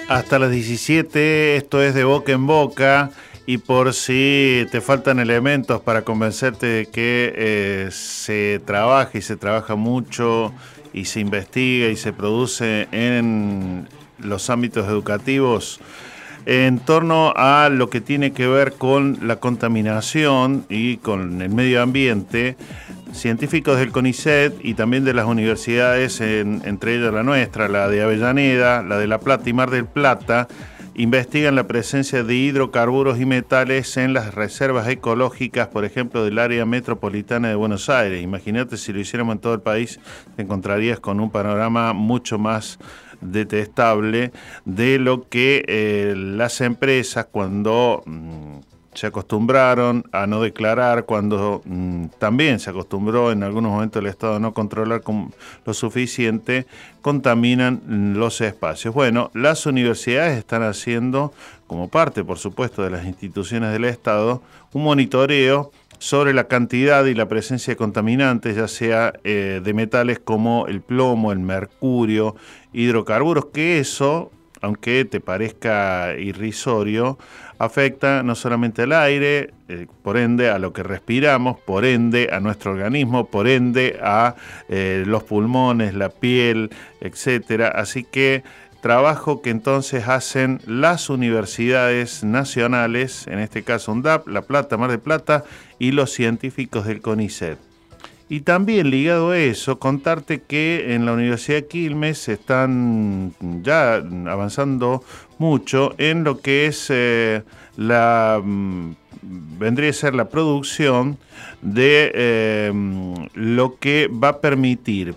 Hasta las 17, esto es de boca en boca. Y por si te faltan elementos para convencerte de que eh, se trabaja y se trabaja mucho y se investiga y se produce en los ámbitos educativos en torno a lo que tiene que ver con la contaminación y con el medio ambiente, científicos del CONICET y también de las universidades, entre ellas la nuestra, la de Avellaneda, la de La Plata y Mar del Plata, investigan la presencia de hidrocarburos y metales en las reservas ecológicas, por ejemplo, del área metropolitana de Buenos Aires. Imagínate si lo hiciéramos en todo el país, te encontrarías con un panorama mucho más detestable de lo que eh, las empresas cuando mm, se acostumbraron a no declarar, cuando mm, también se acostumbró en algunos momentos el Estado a no controlar lo suficiente, contaminan los espacios. Bueno, las universidades están haciendo, como parte, por supuesto, de las instituciones del Estado, un monitoreo sobre la cantidad y la presencia de contaminantes, ya sea eh, de metales como el plomo, el mercurio, hidrocarburos, que eso, aunque te parezca irrisorio, afecta no solamente al aire, eh, por ende a lo que respiramos, por ende a nuestro organismo, por ende a eh, los pulmones, la piel, etcétera. Así que trabajo que entonces hacen las universidades nacionales, en este caso UNDAP, La Plata, Mar de Plata, y los científicos del CONICET. Y también ligado a eso, contarte que en la Universidad de Quilmes están ya avanzando mucho en lo que es eh, la mm, vendría a ser la producción de eh, lo que va a permitir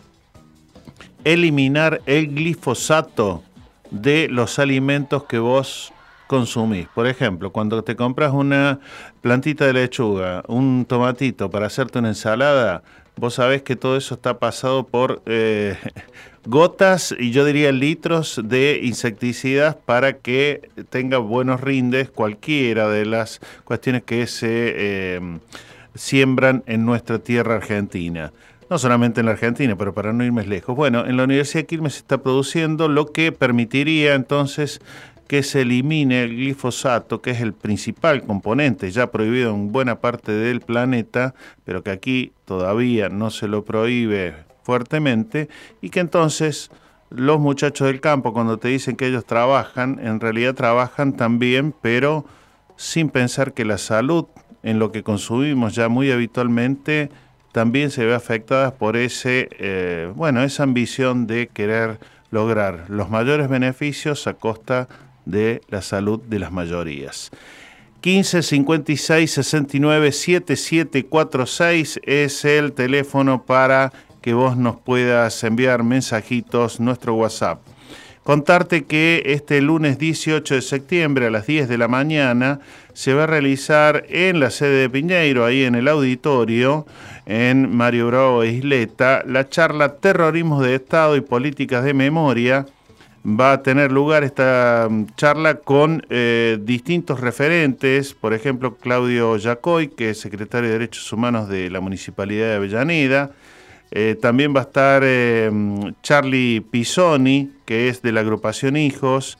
eliminar el glifosato de los alimentos que vos consumís. Por ejemplo, cuando te compras una plantita de lechuga, un tomatito para hacerte una ensalada, vos sabés que todo eso está pasado por eh, gotas y yo diría litros de insecticidas para que tenga buenos rindes cualquiera de las cuestiones que se eh, siembran en nuestra tierra argentina no solamente en la Argentina, pero para no irme lejos. Bueno, en la Universidad de Quilmes se está produciendo lo que permitiría entonces que se elimine el glifosato, que es el principal componente ya prohibido en buena parte del planeta, pero que aquí todavía no se lo prohíbe fuertemente, y que entonces los muchachos del campo, cuando te dicen que ellos trabajan, en realidad trabajan también, pero sin pensar que la salud en lo que consumimos ya muy habitualmente también se ve afectada por ese, eh, bueno, esa ambición de querer lograr los mayores beneficios a costa la salud de las mayorías. 15 56 69 7746 es el teléfono para que vos nos puedas enviar mensajitos, nuestro WhatsApp. Contarte que este lunes 18 de septiembre a las 10 de la mañana se va a realizar en la sede de Piñeiro, ahí en el auditorio, en Mario Bravo Isleta, la charla Terrorismo de Estado y Políticas de Memoria va a tener lugar esta mm, charla con eh, distintos referentes, por ejemplo Claudio Yacoy, que es secretario de Derechos Humanos de la Municipalidad de Avellaneda, eh, también va a estar eh, mm, Charlie Pisoni, que es de la agrupación Hijos,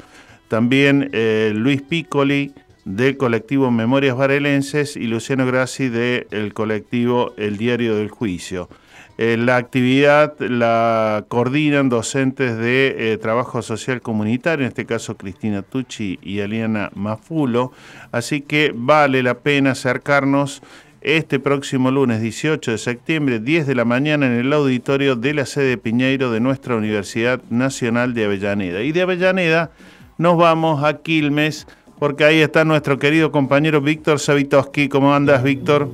también Luis Piccoli del colectivo Memorias Varelenses. Y Luciano Grassi del colectivo El Diario del Juicio. Eh, la actividad la coordinan docentes de eh, trabajo social comunitario, en este caso Cristina Tucci y Aliana Mafulo, así que vale la pena acercarnos este próximo lunes 18 de septiembre, 10 de la mañana, en el auditorio de la sede Piñeiro de nuestra Universidad Nacional de Avellaneda. Y de Avellaneda nos vamos a Quilmes, porque ahí está nuestro querido compañero Víctor Savitoski. ¿Cómo andas, Víctor?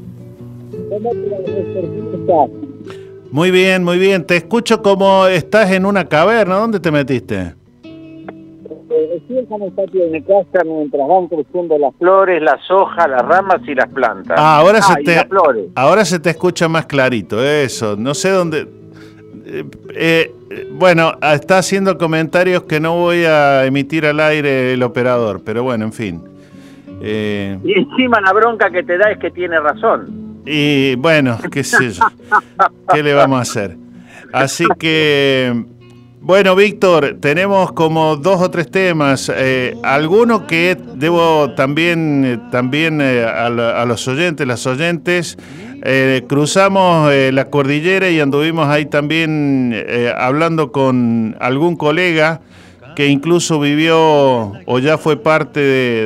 Muy bien, muy bien. Te escucho como estás en una caverna. ¿Dónde te metiste? Estoy en el patio de mi casa mientras van creciendo las flores, las hojas, las ramas y las plantas. Ah, ahora, se, te, ahora se te escucha más clarito, eso. No sé dónde... Eh, eh, bueno, está haciendo comentarios que no voy a emitir al aire el operador, pero bueno, en fin. Eh, Y encima la bronca que te da es que tiene razón. Y bueno, qué sé yo. ¿Qué le vamos a hacer? Así que, bueno, Víctor, tenemos como dos o tres temas. Eh, alguno que debo también, eh, también eh, a, a los oyentes, las oyentes, eh, cruzamos eh, la cordillera y anduvimos ahí también hablando con algún colega que incluso vivió o ya fue parte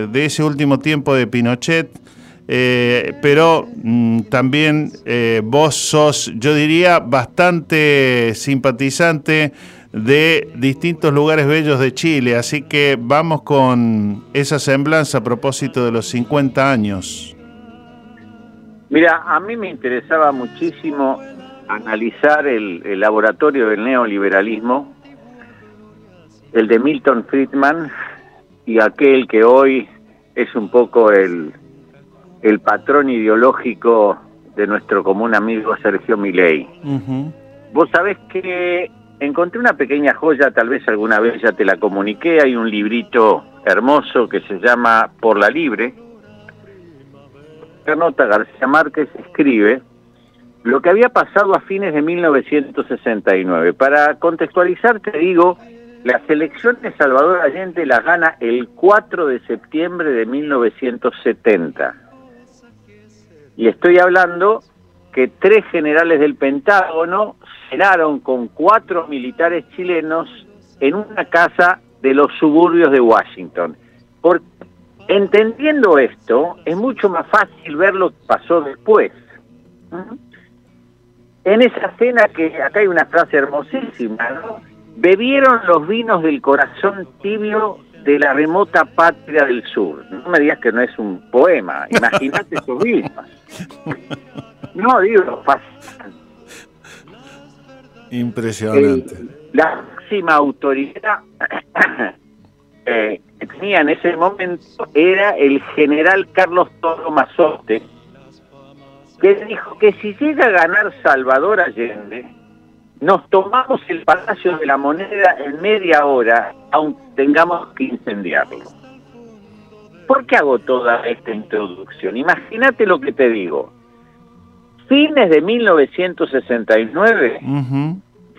de ese último tiempo de Pinochet. Eh, pero mm, también eh, vos sos, yo diría, bastante simpatizante de distintos lugares bellos de Chile, así que vamos con esa semblanza a propósito de los 50 años. Mira, a mí me interesaba muchísimo analizar el, el laboratorio del neoliberalismo, el de Milton Friedman y aquel que hoy es un poco el, el patrón ideológico de nuestro común amigo Sergio Milei. Vos sabés que encontré una pequeña joya, tal vez alguna vez ya te la comuniqué, hay un librito hermoso que se llama Por la Libre. Nota García Márquez escribe lo que había pasado a fines de 1969. Para contextualizar te digo, las elecciones Salvador Allende las gana el 4 de septiembre de 1970. Y estoy hablando que tres generales del Pentágono cenaron con cuatro militares chilenos en una casa de los suburbios de Washington. Porque entendiendo esto, es mucho más fácil ver lo que pasó después. ¿Mm? En esa cena que acá hay una frase hermosísima, ¿no? Bebieron los vinos del corazón tibio de la remota patria del sur. No me digas que no es un poema, imagínate esos vinos. No, digo, fascinante. Impresionante. la máxima autoridad eh, que tenía en ese momento era el general Carlos Toro Mazote, que dijo que si llega a ganar Salvador Allende, nos tomamos el Palacio de la Moneda en media hora, aunque tengamos que incendiarlo. ¿Por qué hago toda esta introducción? Imagínate lo que te digo. Fines de 1969,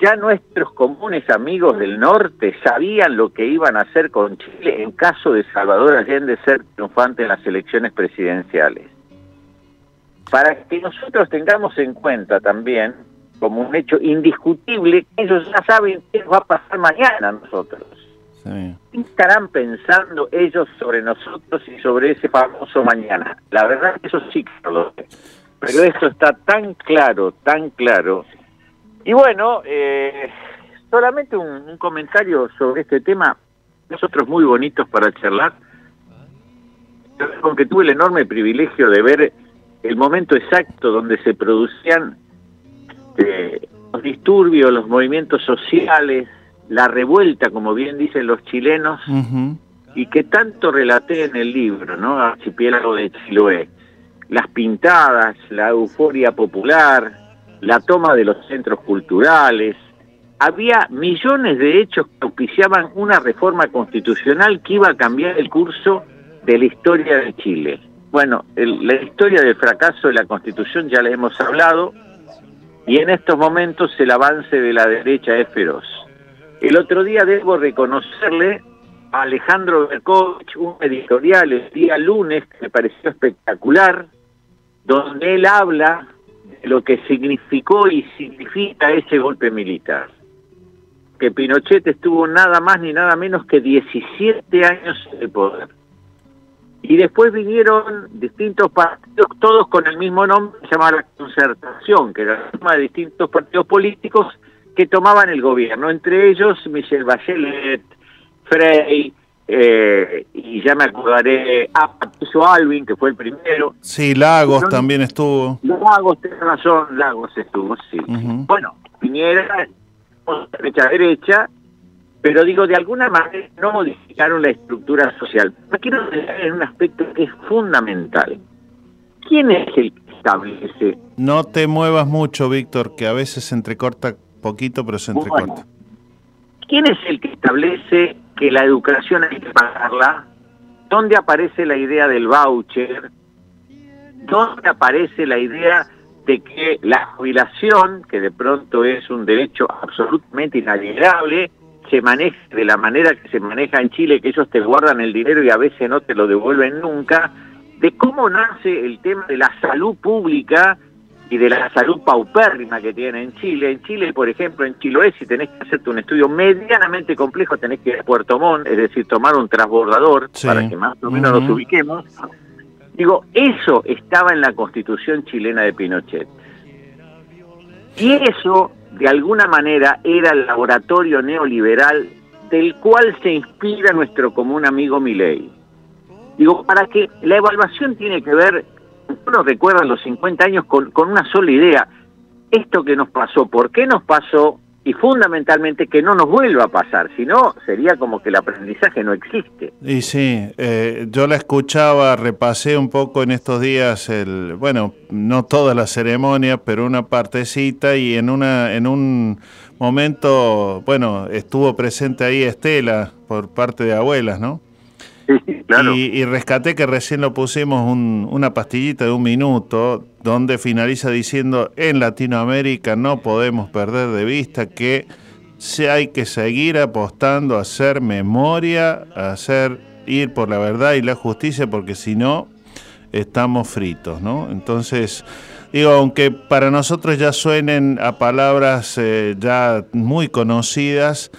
ya nuestros comunes amigos del norte sabían lo que iban a hacer con Chile en caso de Salvador Allende ser triunfante en las elecciones presidenciales. Para que nosotros tengamos en cuenta también, como un hecho indiscutible, ellos ya saben qué va a pasar mañana a nosotros. ¿Qué estarán pensando ellos sobre nosotros y sobre ese famoso mañana? La verdad que eso sí que lo sé. Pero esto está tan claro, tan claro. Y bueno, eh, solamente un, un comentario sobre este tema. Nosotros muy bonitos para charlar. Aunque tuve el enorme privilegio de ver el momento exacto donde se producían este, los disturbios, los movimientos sociales, la revuelta, como bien dicen los chilenos, y que tanto relaté en el libro, ¿no? Archipiélago de Chiloé. Las pintadas, la euforia popular, la toma de los centros culturales. Había millones de hechos que auspiciaban una reforma constitucional que iba a cambiar el curso de la historia de Chile. Bueno, el- la historia del fracaso de la constitución ya le hemos hablado y en estos momentos el avance de la derecha es feroz. El otro día debo reconocerle a Alejandro Berkovich un editorial el día lunes que me pareció espectacular, donde él habla de lo que significó y significa ese golpe militar. Que Pinochet estuvo nada más ni nada menos que 17 años el poder. Y después vinieron distintos partidos, todos con el mismo nombre, se llamaba la concertación, que era la suma de distintos partidos políticos que tomaban el gobierno, entre ellos Michel Bachelet, Frey, eh, y ya me acordaré, ah, Patricio Alvin, que fue el primero. Sí, Lagos también estuvo. Lagos, tenés razón, Lagos estuvo, sí. Bueno, Piñera, derecha derecha, pero digo, de alguna manera no modificaron la estructura social. Me quiero dejar en un aspecto que es fundamental. ¿Quién es el que establece? No te muevas mucho, Víctor, que a veces se entrecorta poquito, pero se entrecorta. Bueno, ¿Quién es el que establece que la educación hay que pagarla ¿Dónde aparece la idea del voucher? ¿Dónde aparece la idea de que la jubilación, que de pronto es un derecho absolutamente inalienable, se maneje de la manera que se maneja en Chile, que ellos te guardan el dinero y a veces no te lo devuelven nunca, de cómo nace el tema de la salud pública y de la salud paupérrima que tiene en Chile. En Chile, por ejemplo, en Chiloé, si tenés que hacerte un estudio medianamente complejo, tenés que ir a Puerto Montt, es decir, tomar un transbordador para que más o menos nos ubiquemos. Digo, eso estaba en la constitución chilena de Pinochet. Y eso, de alguna manera, era el laboratorio neoliberal del cual se inspira nuestro común amigo Milei. Digo, para que la evaluación tiene que ver, uno recuerda los 50 años con una sola idea, esto que nos pasó, ¿por qué nos pasó? Y fundamentalmente que no nos vuelva a pasar, si no sería como que el aprendizaje no existe. Y sí, eh, yo la escuchaba, repasé un poco en estos días, el, bueno, no toda la ceremonia, pero una partecita y en, una, en un momento, bueno, estuvo presente ahí Estela por parte de abuelas, ¿no? Y, rescaté que recién lo pusimos una pastillita de un minuto donde finaliza diciendo en Latinoamérica no podemos perder de vista que se hay que seguir apostando a hacer memoria, a hacer ir por la verdad y la justicia porque si no estamos fritos, ¿no? Entonces, digo, aunque para nosotros ya suenen a palabras eh, ya muy conocidas,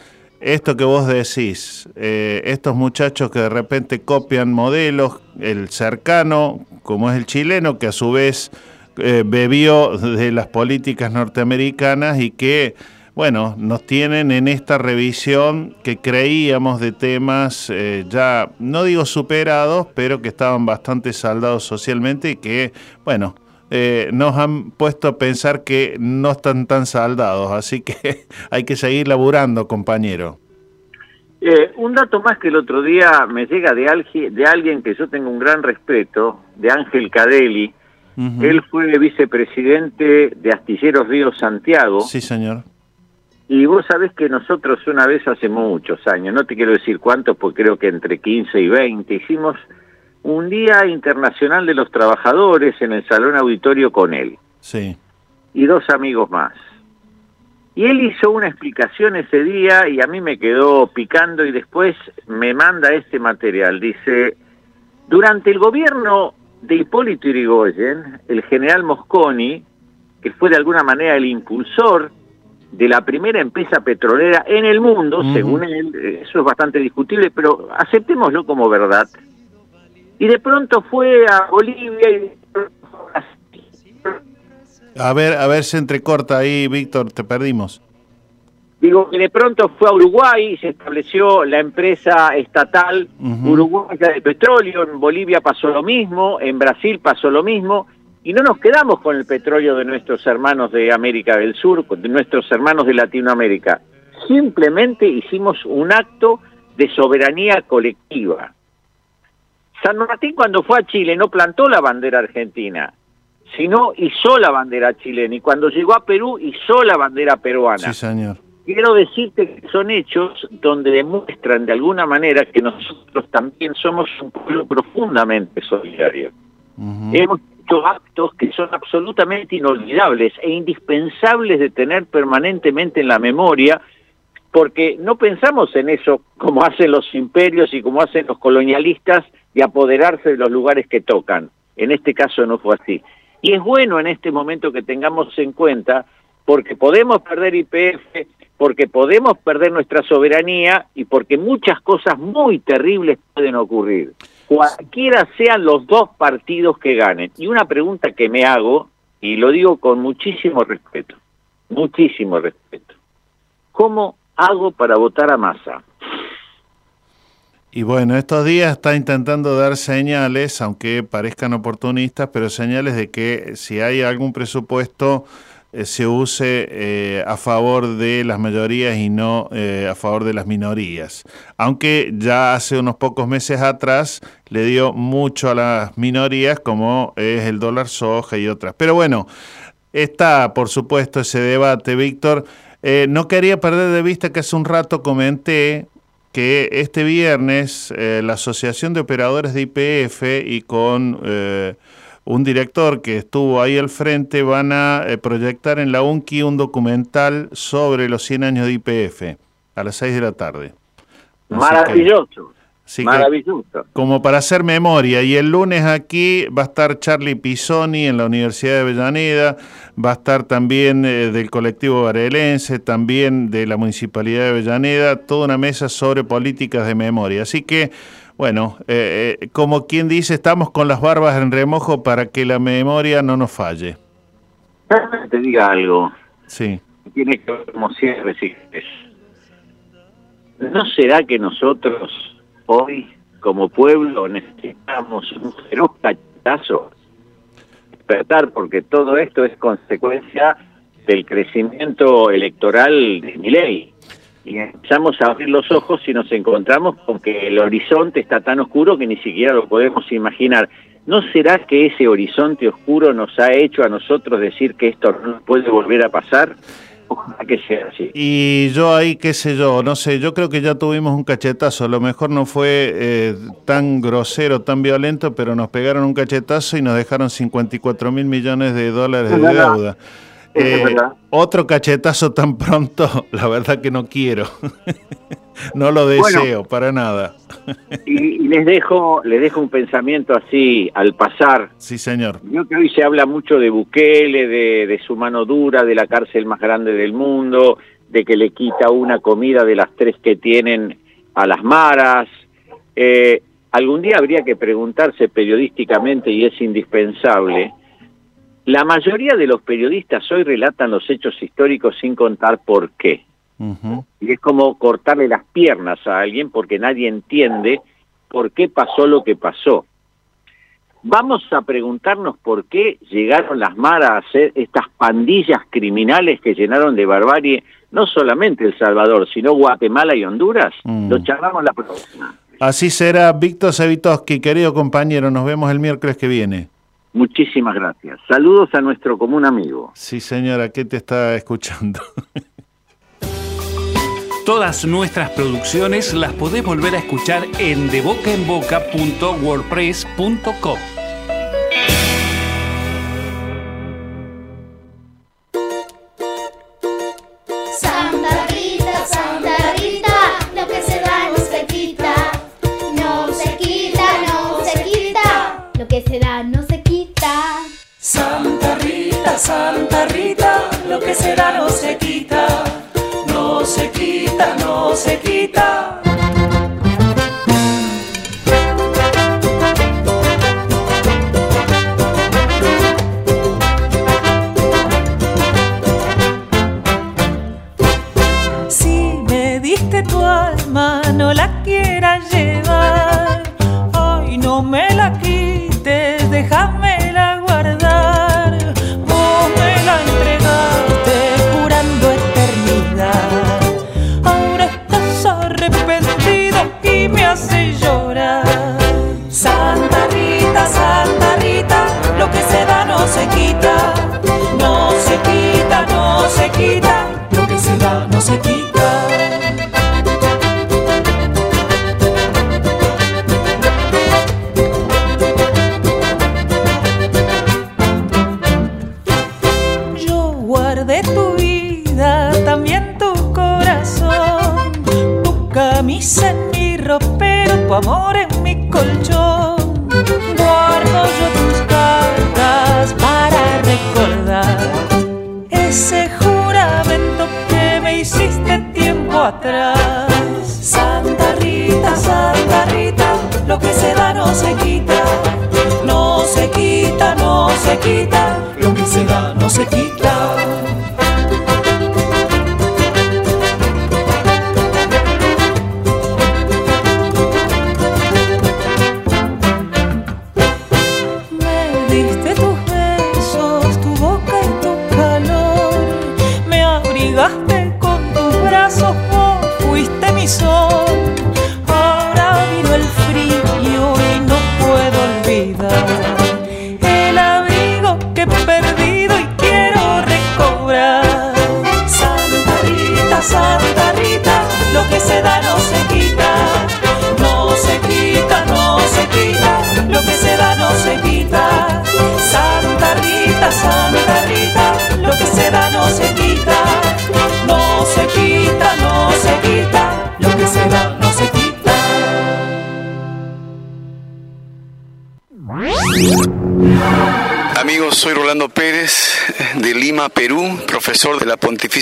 esto que vos decís, eh, estos muchachos que de repente copian modelos, el cercano, como es el chileno, que a su vez eh, bebió de las políticas norteamericanas y que, bueno, nos tienen en esta revisión que creíamos de temas eh, ya, no digo superados, pero que estaban bastante saldados socialmente y que, bueno, eh, nos han puesto a pensar que no están tan saldados, así que hay que seguir laburando, compañero. Eh, un dato más que el otro día me llega de, de alguien que yo tengo un gran respeto, de Ángel Cadelli. Él fue vicepresidente de Astilleros Río Santiago. Sí, señor. Y vos sabés que nosotros una vez hace muchos años, no te quiero decir cuántos, porque creo que entre 15 y 20, hicimos un Día Internacional de los Trabajadores en el Salón Auditorio con él. Sí. Y dos amigos más. Y él hizo una explicación ese día y a mí me quedó picando y después me manda este material. Dice, durante el gobierno de Hipólito Yrigoyen, el general Mosconi, que fue de alguna manera el impulsor de la primera empresa petrolera en el mundo, según él, eh, eso es bastante discutible, pero aceptémoslo como verdad, y de pronto fue a Bolivia y... A ver, a ver, se entrecorta ahí, Víctor, te perdimos. Digo que de pronto fue a Uruguay y se estableció la empresa estatal uruguaya de petróleo, en Bolivia pasó lo mismo, en Brasil pasó lo mismo, y no nos quedamos con el petróleo de nuestros hermanos de América del Sur, de nuestros hermanos de Latinoamérica. Simplemente hicimos un acto de soberanía colectiva. San Martín cuando fue a Chile no plantó la bandera argentina, sino hizo la bandera chilena. Y cuando llegó a Perú hizo la bandera peruana. Sí, señor. Quiero decirte que son hechos donde demuestran de alguna manera que nosotros también somos un pueblo profundamente solidario. Hemos hecho actos que son absolutamente inolvidables e indispensables de tener permanentemente en la memoria porque no pensamos en eso como hacen los imperios y como hacen los colonialistas de apoderarse de los lugares que tocan. En este caso no fue así. Y es bueno en este momento que tengamos en cuenta, porque podemos perder IPF, porque podemos perder nuestra soberanía y porque muchas cosas muy terribles pueden ocurrir. Cualquiera sean los dos partidos que ganen. Y una pregunta que me hago, y lo digo con muchísimo respeto, muchísimo respeto. ¿Cómo hago para votar a Massa? Y bueno, estos días está intentando dar señales, aunque parezcan oportunistas, pero señales de que si hay algún presupuesto eh, se use eh, a favor de las mayorías y no eh, a favor de las minorías. Aunque ya hace unos pocos meses atrás le dio mucho a las minorías, como es el dólar soja y otras. Pero bueno, está por supuesto ese debate, Víctor. No quería perder de vista que hace un rato comenté que este viernes eh, la Asociación de Operadores de IPF y con eh, un director que estuvo ahí al frente van a eh, proyectar en la UNCI un documental sobre los 100 años de IPF a las 6 de la tarde. Maravilloso. Así que, Maravilloso. como para hacer memoria. Y el lunes aquí va a estar Charlie Pisoni en la Universidad de Avellaneda, va a estar también eh, del colectivo varelense, también de la Municipalidad de Avellaneda, toda una mesa sobre políticas de memoria. Así que, bueno, eh, eh, como quien dice, estamos con las barbas en remojo para que la memoria no nos falle. Te diga algo. Sí. Tiene que ver como cierre, si. ¿No será que nosotros hoy, como pueblo, necesitamos un feroz cachetazo? Despertar, porque todo esto es consecuencia del crecimiento electoral de mi ley. Y empezamos a abrir los ojos y nos encontramos con que el horizonte está tan oscuro que ni siquiera lo podemos imaginar. ¿No será que ese horizonte oscuro nos ha hecho a nosotros decir que esto no puede volver a pasar? Ojalá que sea así. Y yo ahí, qué sé yo, no sé, yo creo que ya tuvimos un cachetazo, a lo mejor no fue eh, tan grosero, tan violento, pero nos pegaron un cachetazo y nos dejaron 54 mil millones de dólares de deuda. Eh, otro cachetazo tan pronto, la verdad que no quiero. no lo Bueno. deseo para nada. Y, y les dejo les dejo un pensamiento así al pasar. Sí, señor. Yo que hoy se habla mucho de Bukele, de, de su mano dura, de la cárcel más grande del mundo, de que le quita una comida de las tres que tienen a las maras. Eh, algún día habría que preguntarse periodísticamente, y es indispensable, la mayoría de los periodistas hoy relatan los hechos históricos sin contar por qué. Y es como cortarle las piernas a alguien porque nadie entiende por qué pasó lo que pasó. Vamos a preguntarnos por qué llegaron las maras a hacer estas pandillas criminales que llenaron de barbarie no solamente El Salvador, sino Guatemala y Honduras. Mm. Lo charlamos la próxima. Así será, Víctor Savitoski, querido compañero, nos vemos el miércoles que viene. Muchísimas gracias. Saludos a nuestro común amigo. Sí, señora, ¿qué te está escuchando? Todas nuestras producciones las podés volver a escuchar en debocaenboca.wordpress.com.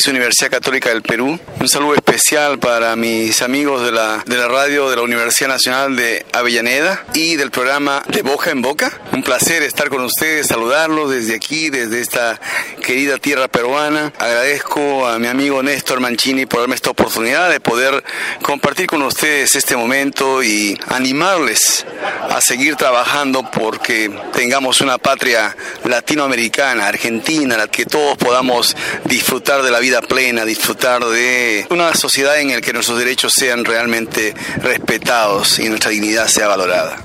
Universidad Católica del Perú. Un saludo especial para mis amigos de la, de la radio de la Universidad Nacional de Avellaneda y del programa De Boca en Boca. Un placer estar con ustedes, saludarlos desde aquí, desde esta querida tierra peruana. Agradezco a mi amigo Néstor Mancini por darme esta oportunidad de poder compartir con ustedes este momento y animarles a seguir trabajando porque tengamos una patria latinoamericana, argentina, la que todos podamos disfrutar de la vida plena, disfrutar de una sociedad en la que nuestros derechos sean realmente respetados y nuestra dignidad sea valorada.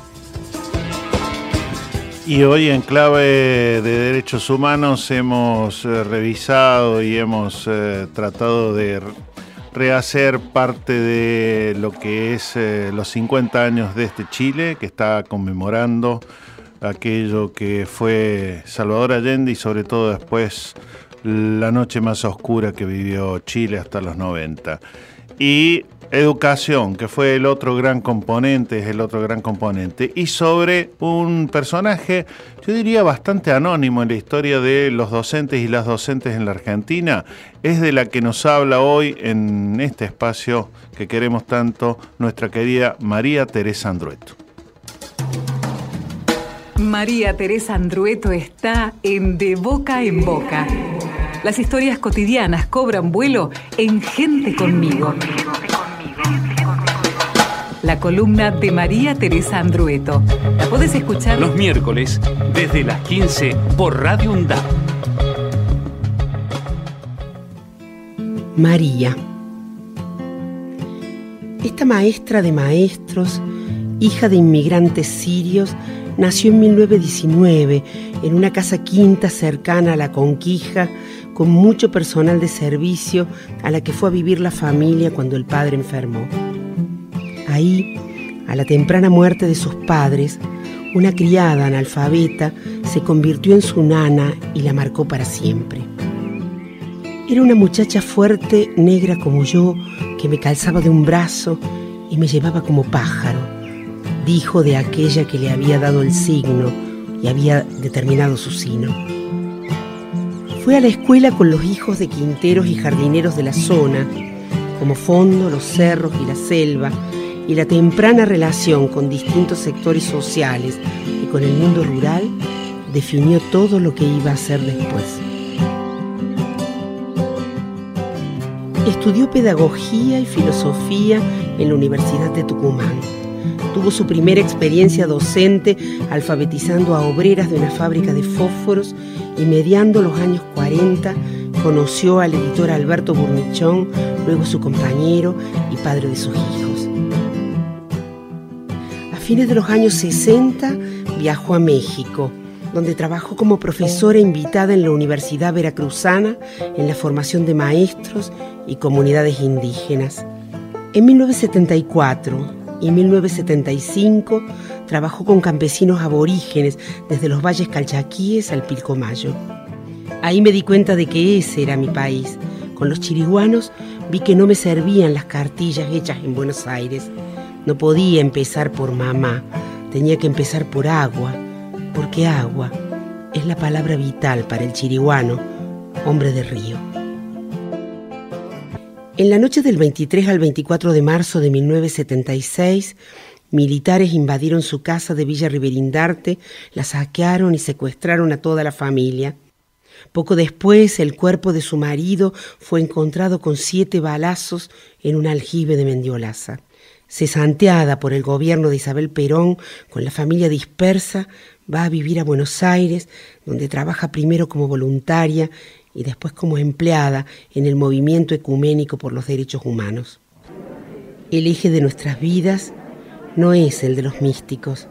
Y hoy en clave de derechos humanos hemos eh, revisado y hemos eh, tratado de rehacer parte de lo que es eh, los 50 años de este Chile que está conmemorando aquello que fue Salvador Allende y sobre todo después la noche más oscura que vivió Chile hasta los 90. Y educación, que fue el otro gran componente, es el otro gran componente. Y sobre un personaje, yo diría bastante anónimo en la historia de los docentes y las docentes en la Argentina, es de la que nos habla hoy en este espacio que queremos tanto nuestra querida María Teresa Andrueto. María Teresa Andrueto está en De Boca en Boca. Las historias cotidianas cobran vuelo en Gente conmigo. La columna de María Teresa Andrueto. La podés escuchar los miércoles desde las 15 por Radio UNDAP. María. Esta maestra de maestros, hija de inmigrantes sirios, nació en 1919 en una casa quinta cercana a la Conquija, con mucho personal de servicio a la que fue a vivir la familia cuando el padre enfermó. Ahí, a la temprana muerte de sus padres, una criada analfabeta se convirtió en su nana y la marcó para siempre. Era una muchacha fuerte, negra como yo, que me calzaba de un brazo y me llevaba como pájaro, dijo de aquella que le había dado el signo y había determinado su sino. Fue a la escuela con los hijos de quinteros y jardineros de la zona, como fondo, los cerros y la selva, y la temprana relación con distintos sectores sociales y con el mundo rural definió todo lo que iba a hacer después. Estudió pedagogía y filosofía en la Universidad de Tucumán. Tuvo su primera experiencia docente alfabetizando a obreras de una fábrica de fósforos y mediando los años 40 conoció al editor Alberto Burnichón, luego su compañero y padre de sus hijos. A fines de los años 60 viajó a México, donde trabajó como profesora invitada en la Universidad Veracruzana en la formación de maestros y comunidades indígenas. En 1974 y 1975 trabajó con campesinos aborígenes desde los valles calchaquíes al Pilcomayo. Ahí me di cuenta de que ese era mi país. Con los chiriguanos vi que no me servían las cartillas hechas en Buenos Aires. No podía empezar por mamá, tenía que empezar por agua, porque agua es la palabra vital para el chiriguano, hombre de río. En la noche del 23 al 24 de marzo de 1976, militares invadieron su casa de Villa Riverindarte, la saquearon y secuestraron a toda la familia. Poco después, el cuerpo de su marido fue encontrado con siete balazos en un aljibe de Mendiolaza. Cesanteada por el gobierno de Isabel Perón, con la familia dispersa, va a vivir a Buenos Aires, donde trabaja primero como voluntaria y después como empleada en el movimiento ecuménico por los derechos humanos. El eje de nuestras vidas no es el de los místicos.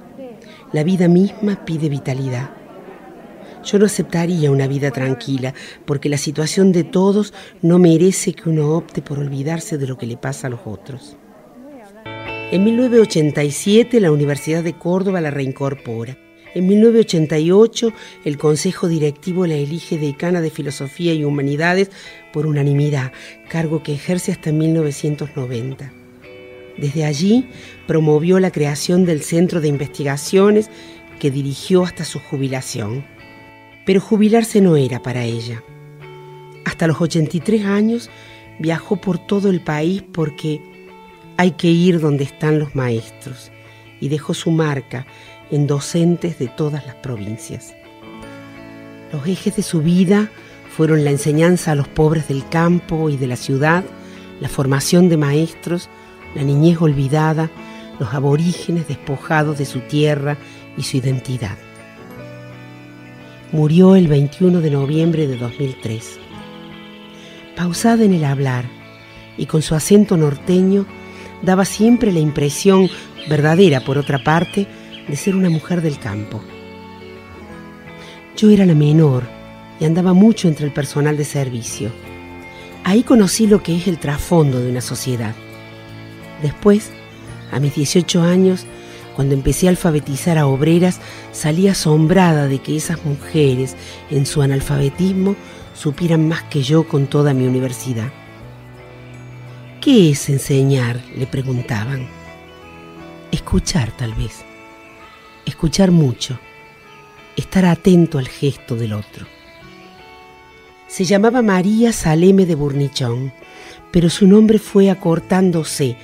La vida misma pide vitalidad. Yo no aceptaría una vida tranquila, porque la situación de todos no merece que uno opte por olvidarse de lo que le pasa a los otros. En 1987 la Universidad de Córdoba la reincorpora. En 1988 el Consejo Directivo la elige decana de Filosofía y Humanidades por unanimidad, cargo que ejerce hasta 1990. Desde allí promovió la creación del Centro de Investigaciones que dirigió hasta su jubilación. Pero jubilarse no era para ella. Hasta los 83 años viajó por todo el país porque hay que ir donde están los maestros y dejó su marca en docentes de todas las provincias. Los ejes de su vida fueron la enseñanza a los pobres del campo y de la ciudad, la formación de maestros, la niñez olvidada, los aborígenes despojados de su tierra y su identidad. Murió el 21 de noviembre de 2003. Pausada en el hablar y con su acento norteño, daba siempre la impresión, verdadera por otra parte, de ser una mujer del campo. Yo era la menor y andaba mucho entre el personal de servicio. Ahí conocí lo que es el trasfondo de una sociedad. Después, a mis 18 años, cuando empecé a alfabetizar a obreras, salí asombrada de que esas mujeres, en su analfabetismo, supieran más que yo con toda mi universidad. ¿Qué es enseñar? le preguntaban. Escuchar tal vez. Escuchar mucho. Estar atento al gesto del otro. Se llamaba María Saleme de Burnichón, pero su nombre fue acortándose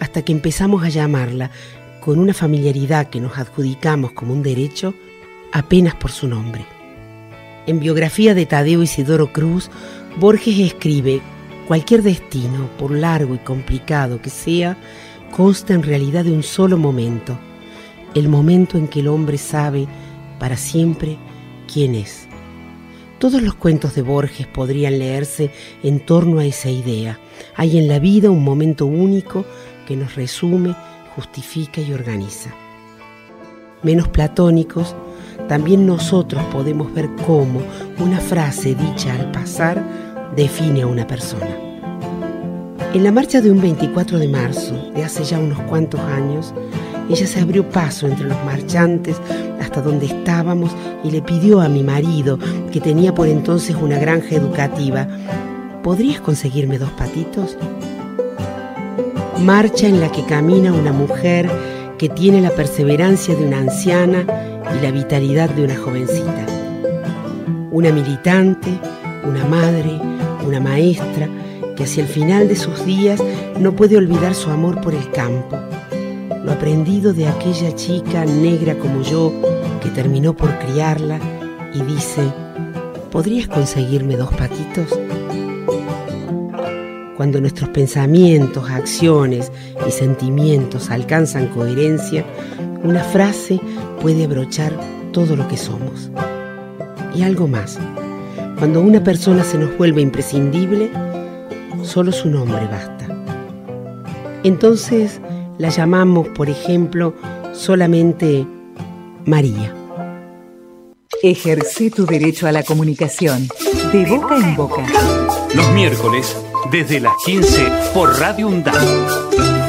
hasta que empezamos a llamarla, con una familiaridad que nos adjudicamos como un derecho, apenas por su nombre. En biografía de Tadeo Isidoro Cruz, Borges escribe, cualquier destino, por largo y complicado que sea, consta en realidad de un solo momento, el momento en que el hombre sabe para siempre quién es. Todos los cuentos de Borges podrían leerse en torno a esa idea. Hay en la vida un momento único que nos resume, justifica y organiza. Menos platónicos, también nosotros podemos ver cómo una frase dicha al pasar define a una persona. En la marcha de un 24 de marzo, de hace ya unos cuantos años, ella se abrió paso entre los marchantes hasta donde estábamos y le pidió a mi marido, que tenía por entonces una granja educativa, ¿podrías conseguirme dos patitos? Marcha en la que camina una mujer que tiene la perseverancia de una anciana y la vitalidad de una jovencita. Una militante, una madre, una maestra que hacia el final de sus días no puede olvidar su amor por el campo, lo aprendido de aquella chica negra como yo que terminó por criarla y dice, ¿podrías conseguirme dos patitos? Cuando nuestros pensamientos, acciones y sentimientos alcanzan coherencia, una frase puede abrochar todo lo que somos. Y algo más, cuando una persona se nos vuelve imprescindible, solo su nombre basta. Entonces la llamamos, por ejemplo, solamente María. Ejerce tu derecho a la comunicación, de boca en boca. Los miércoles, desde las 15, por Radio UNDAD.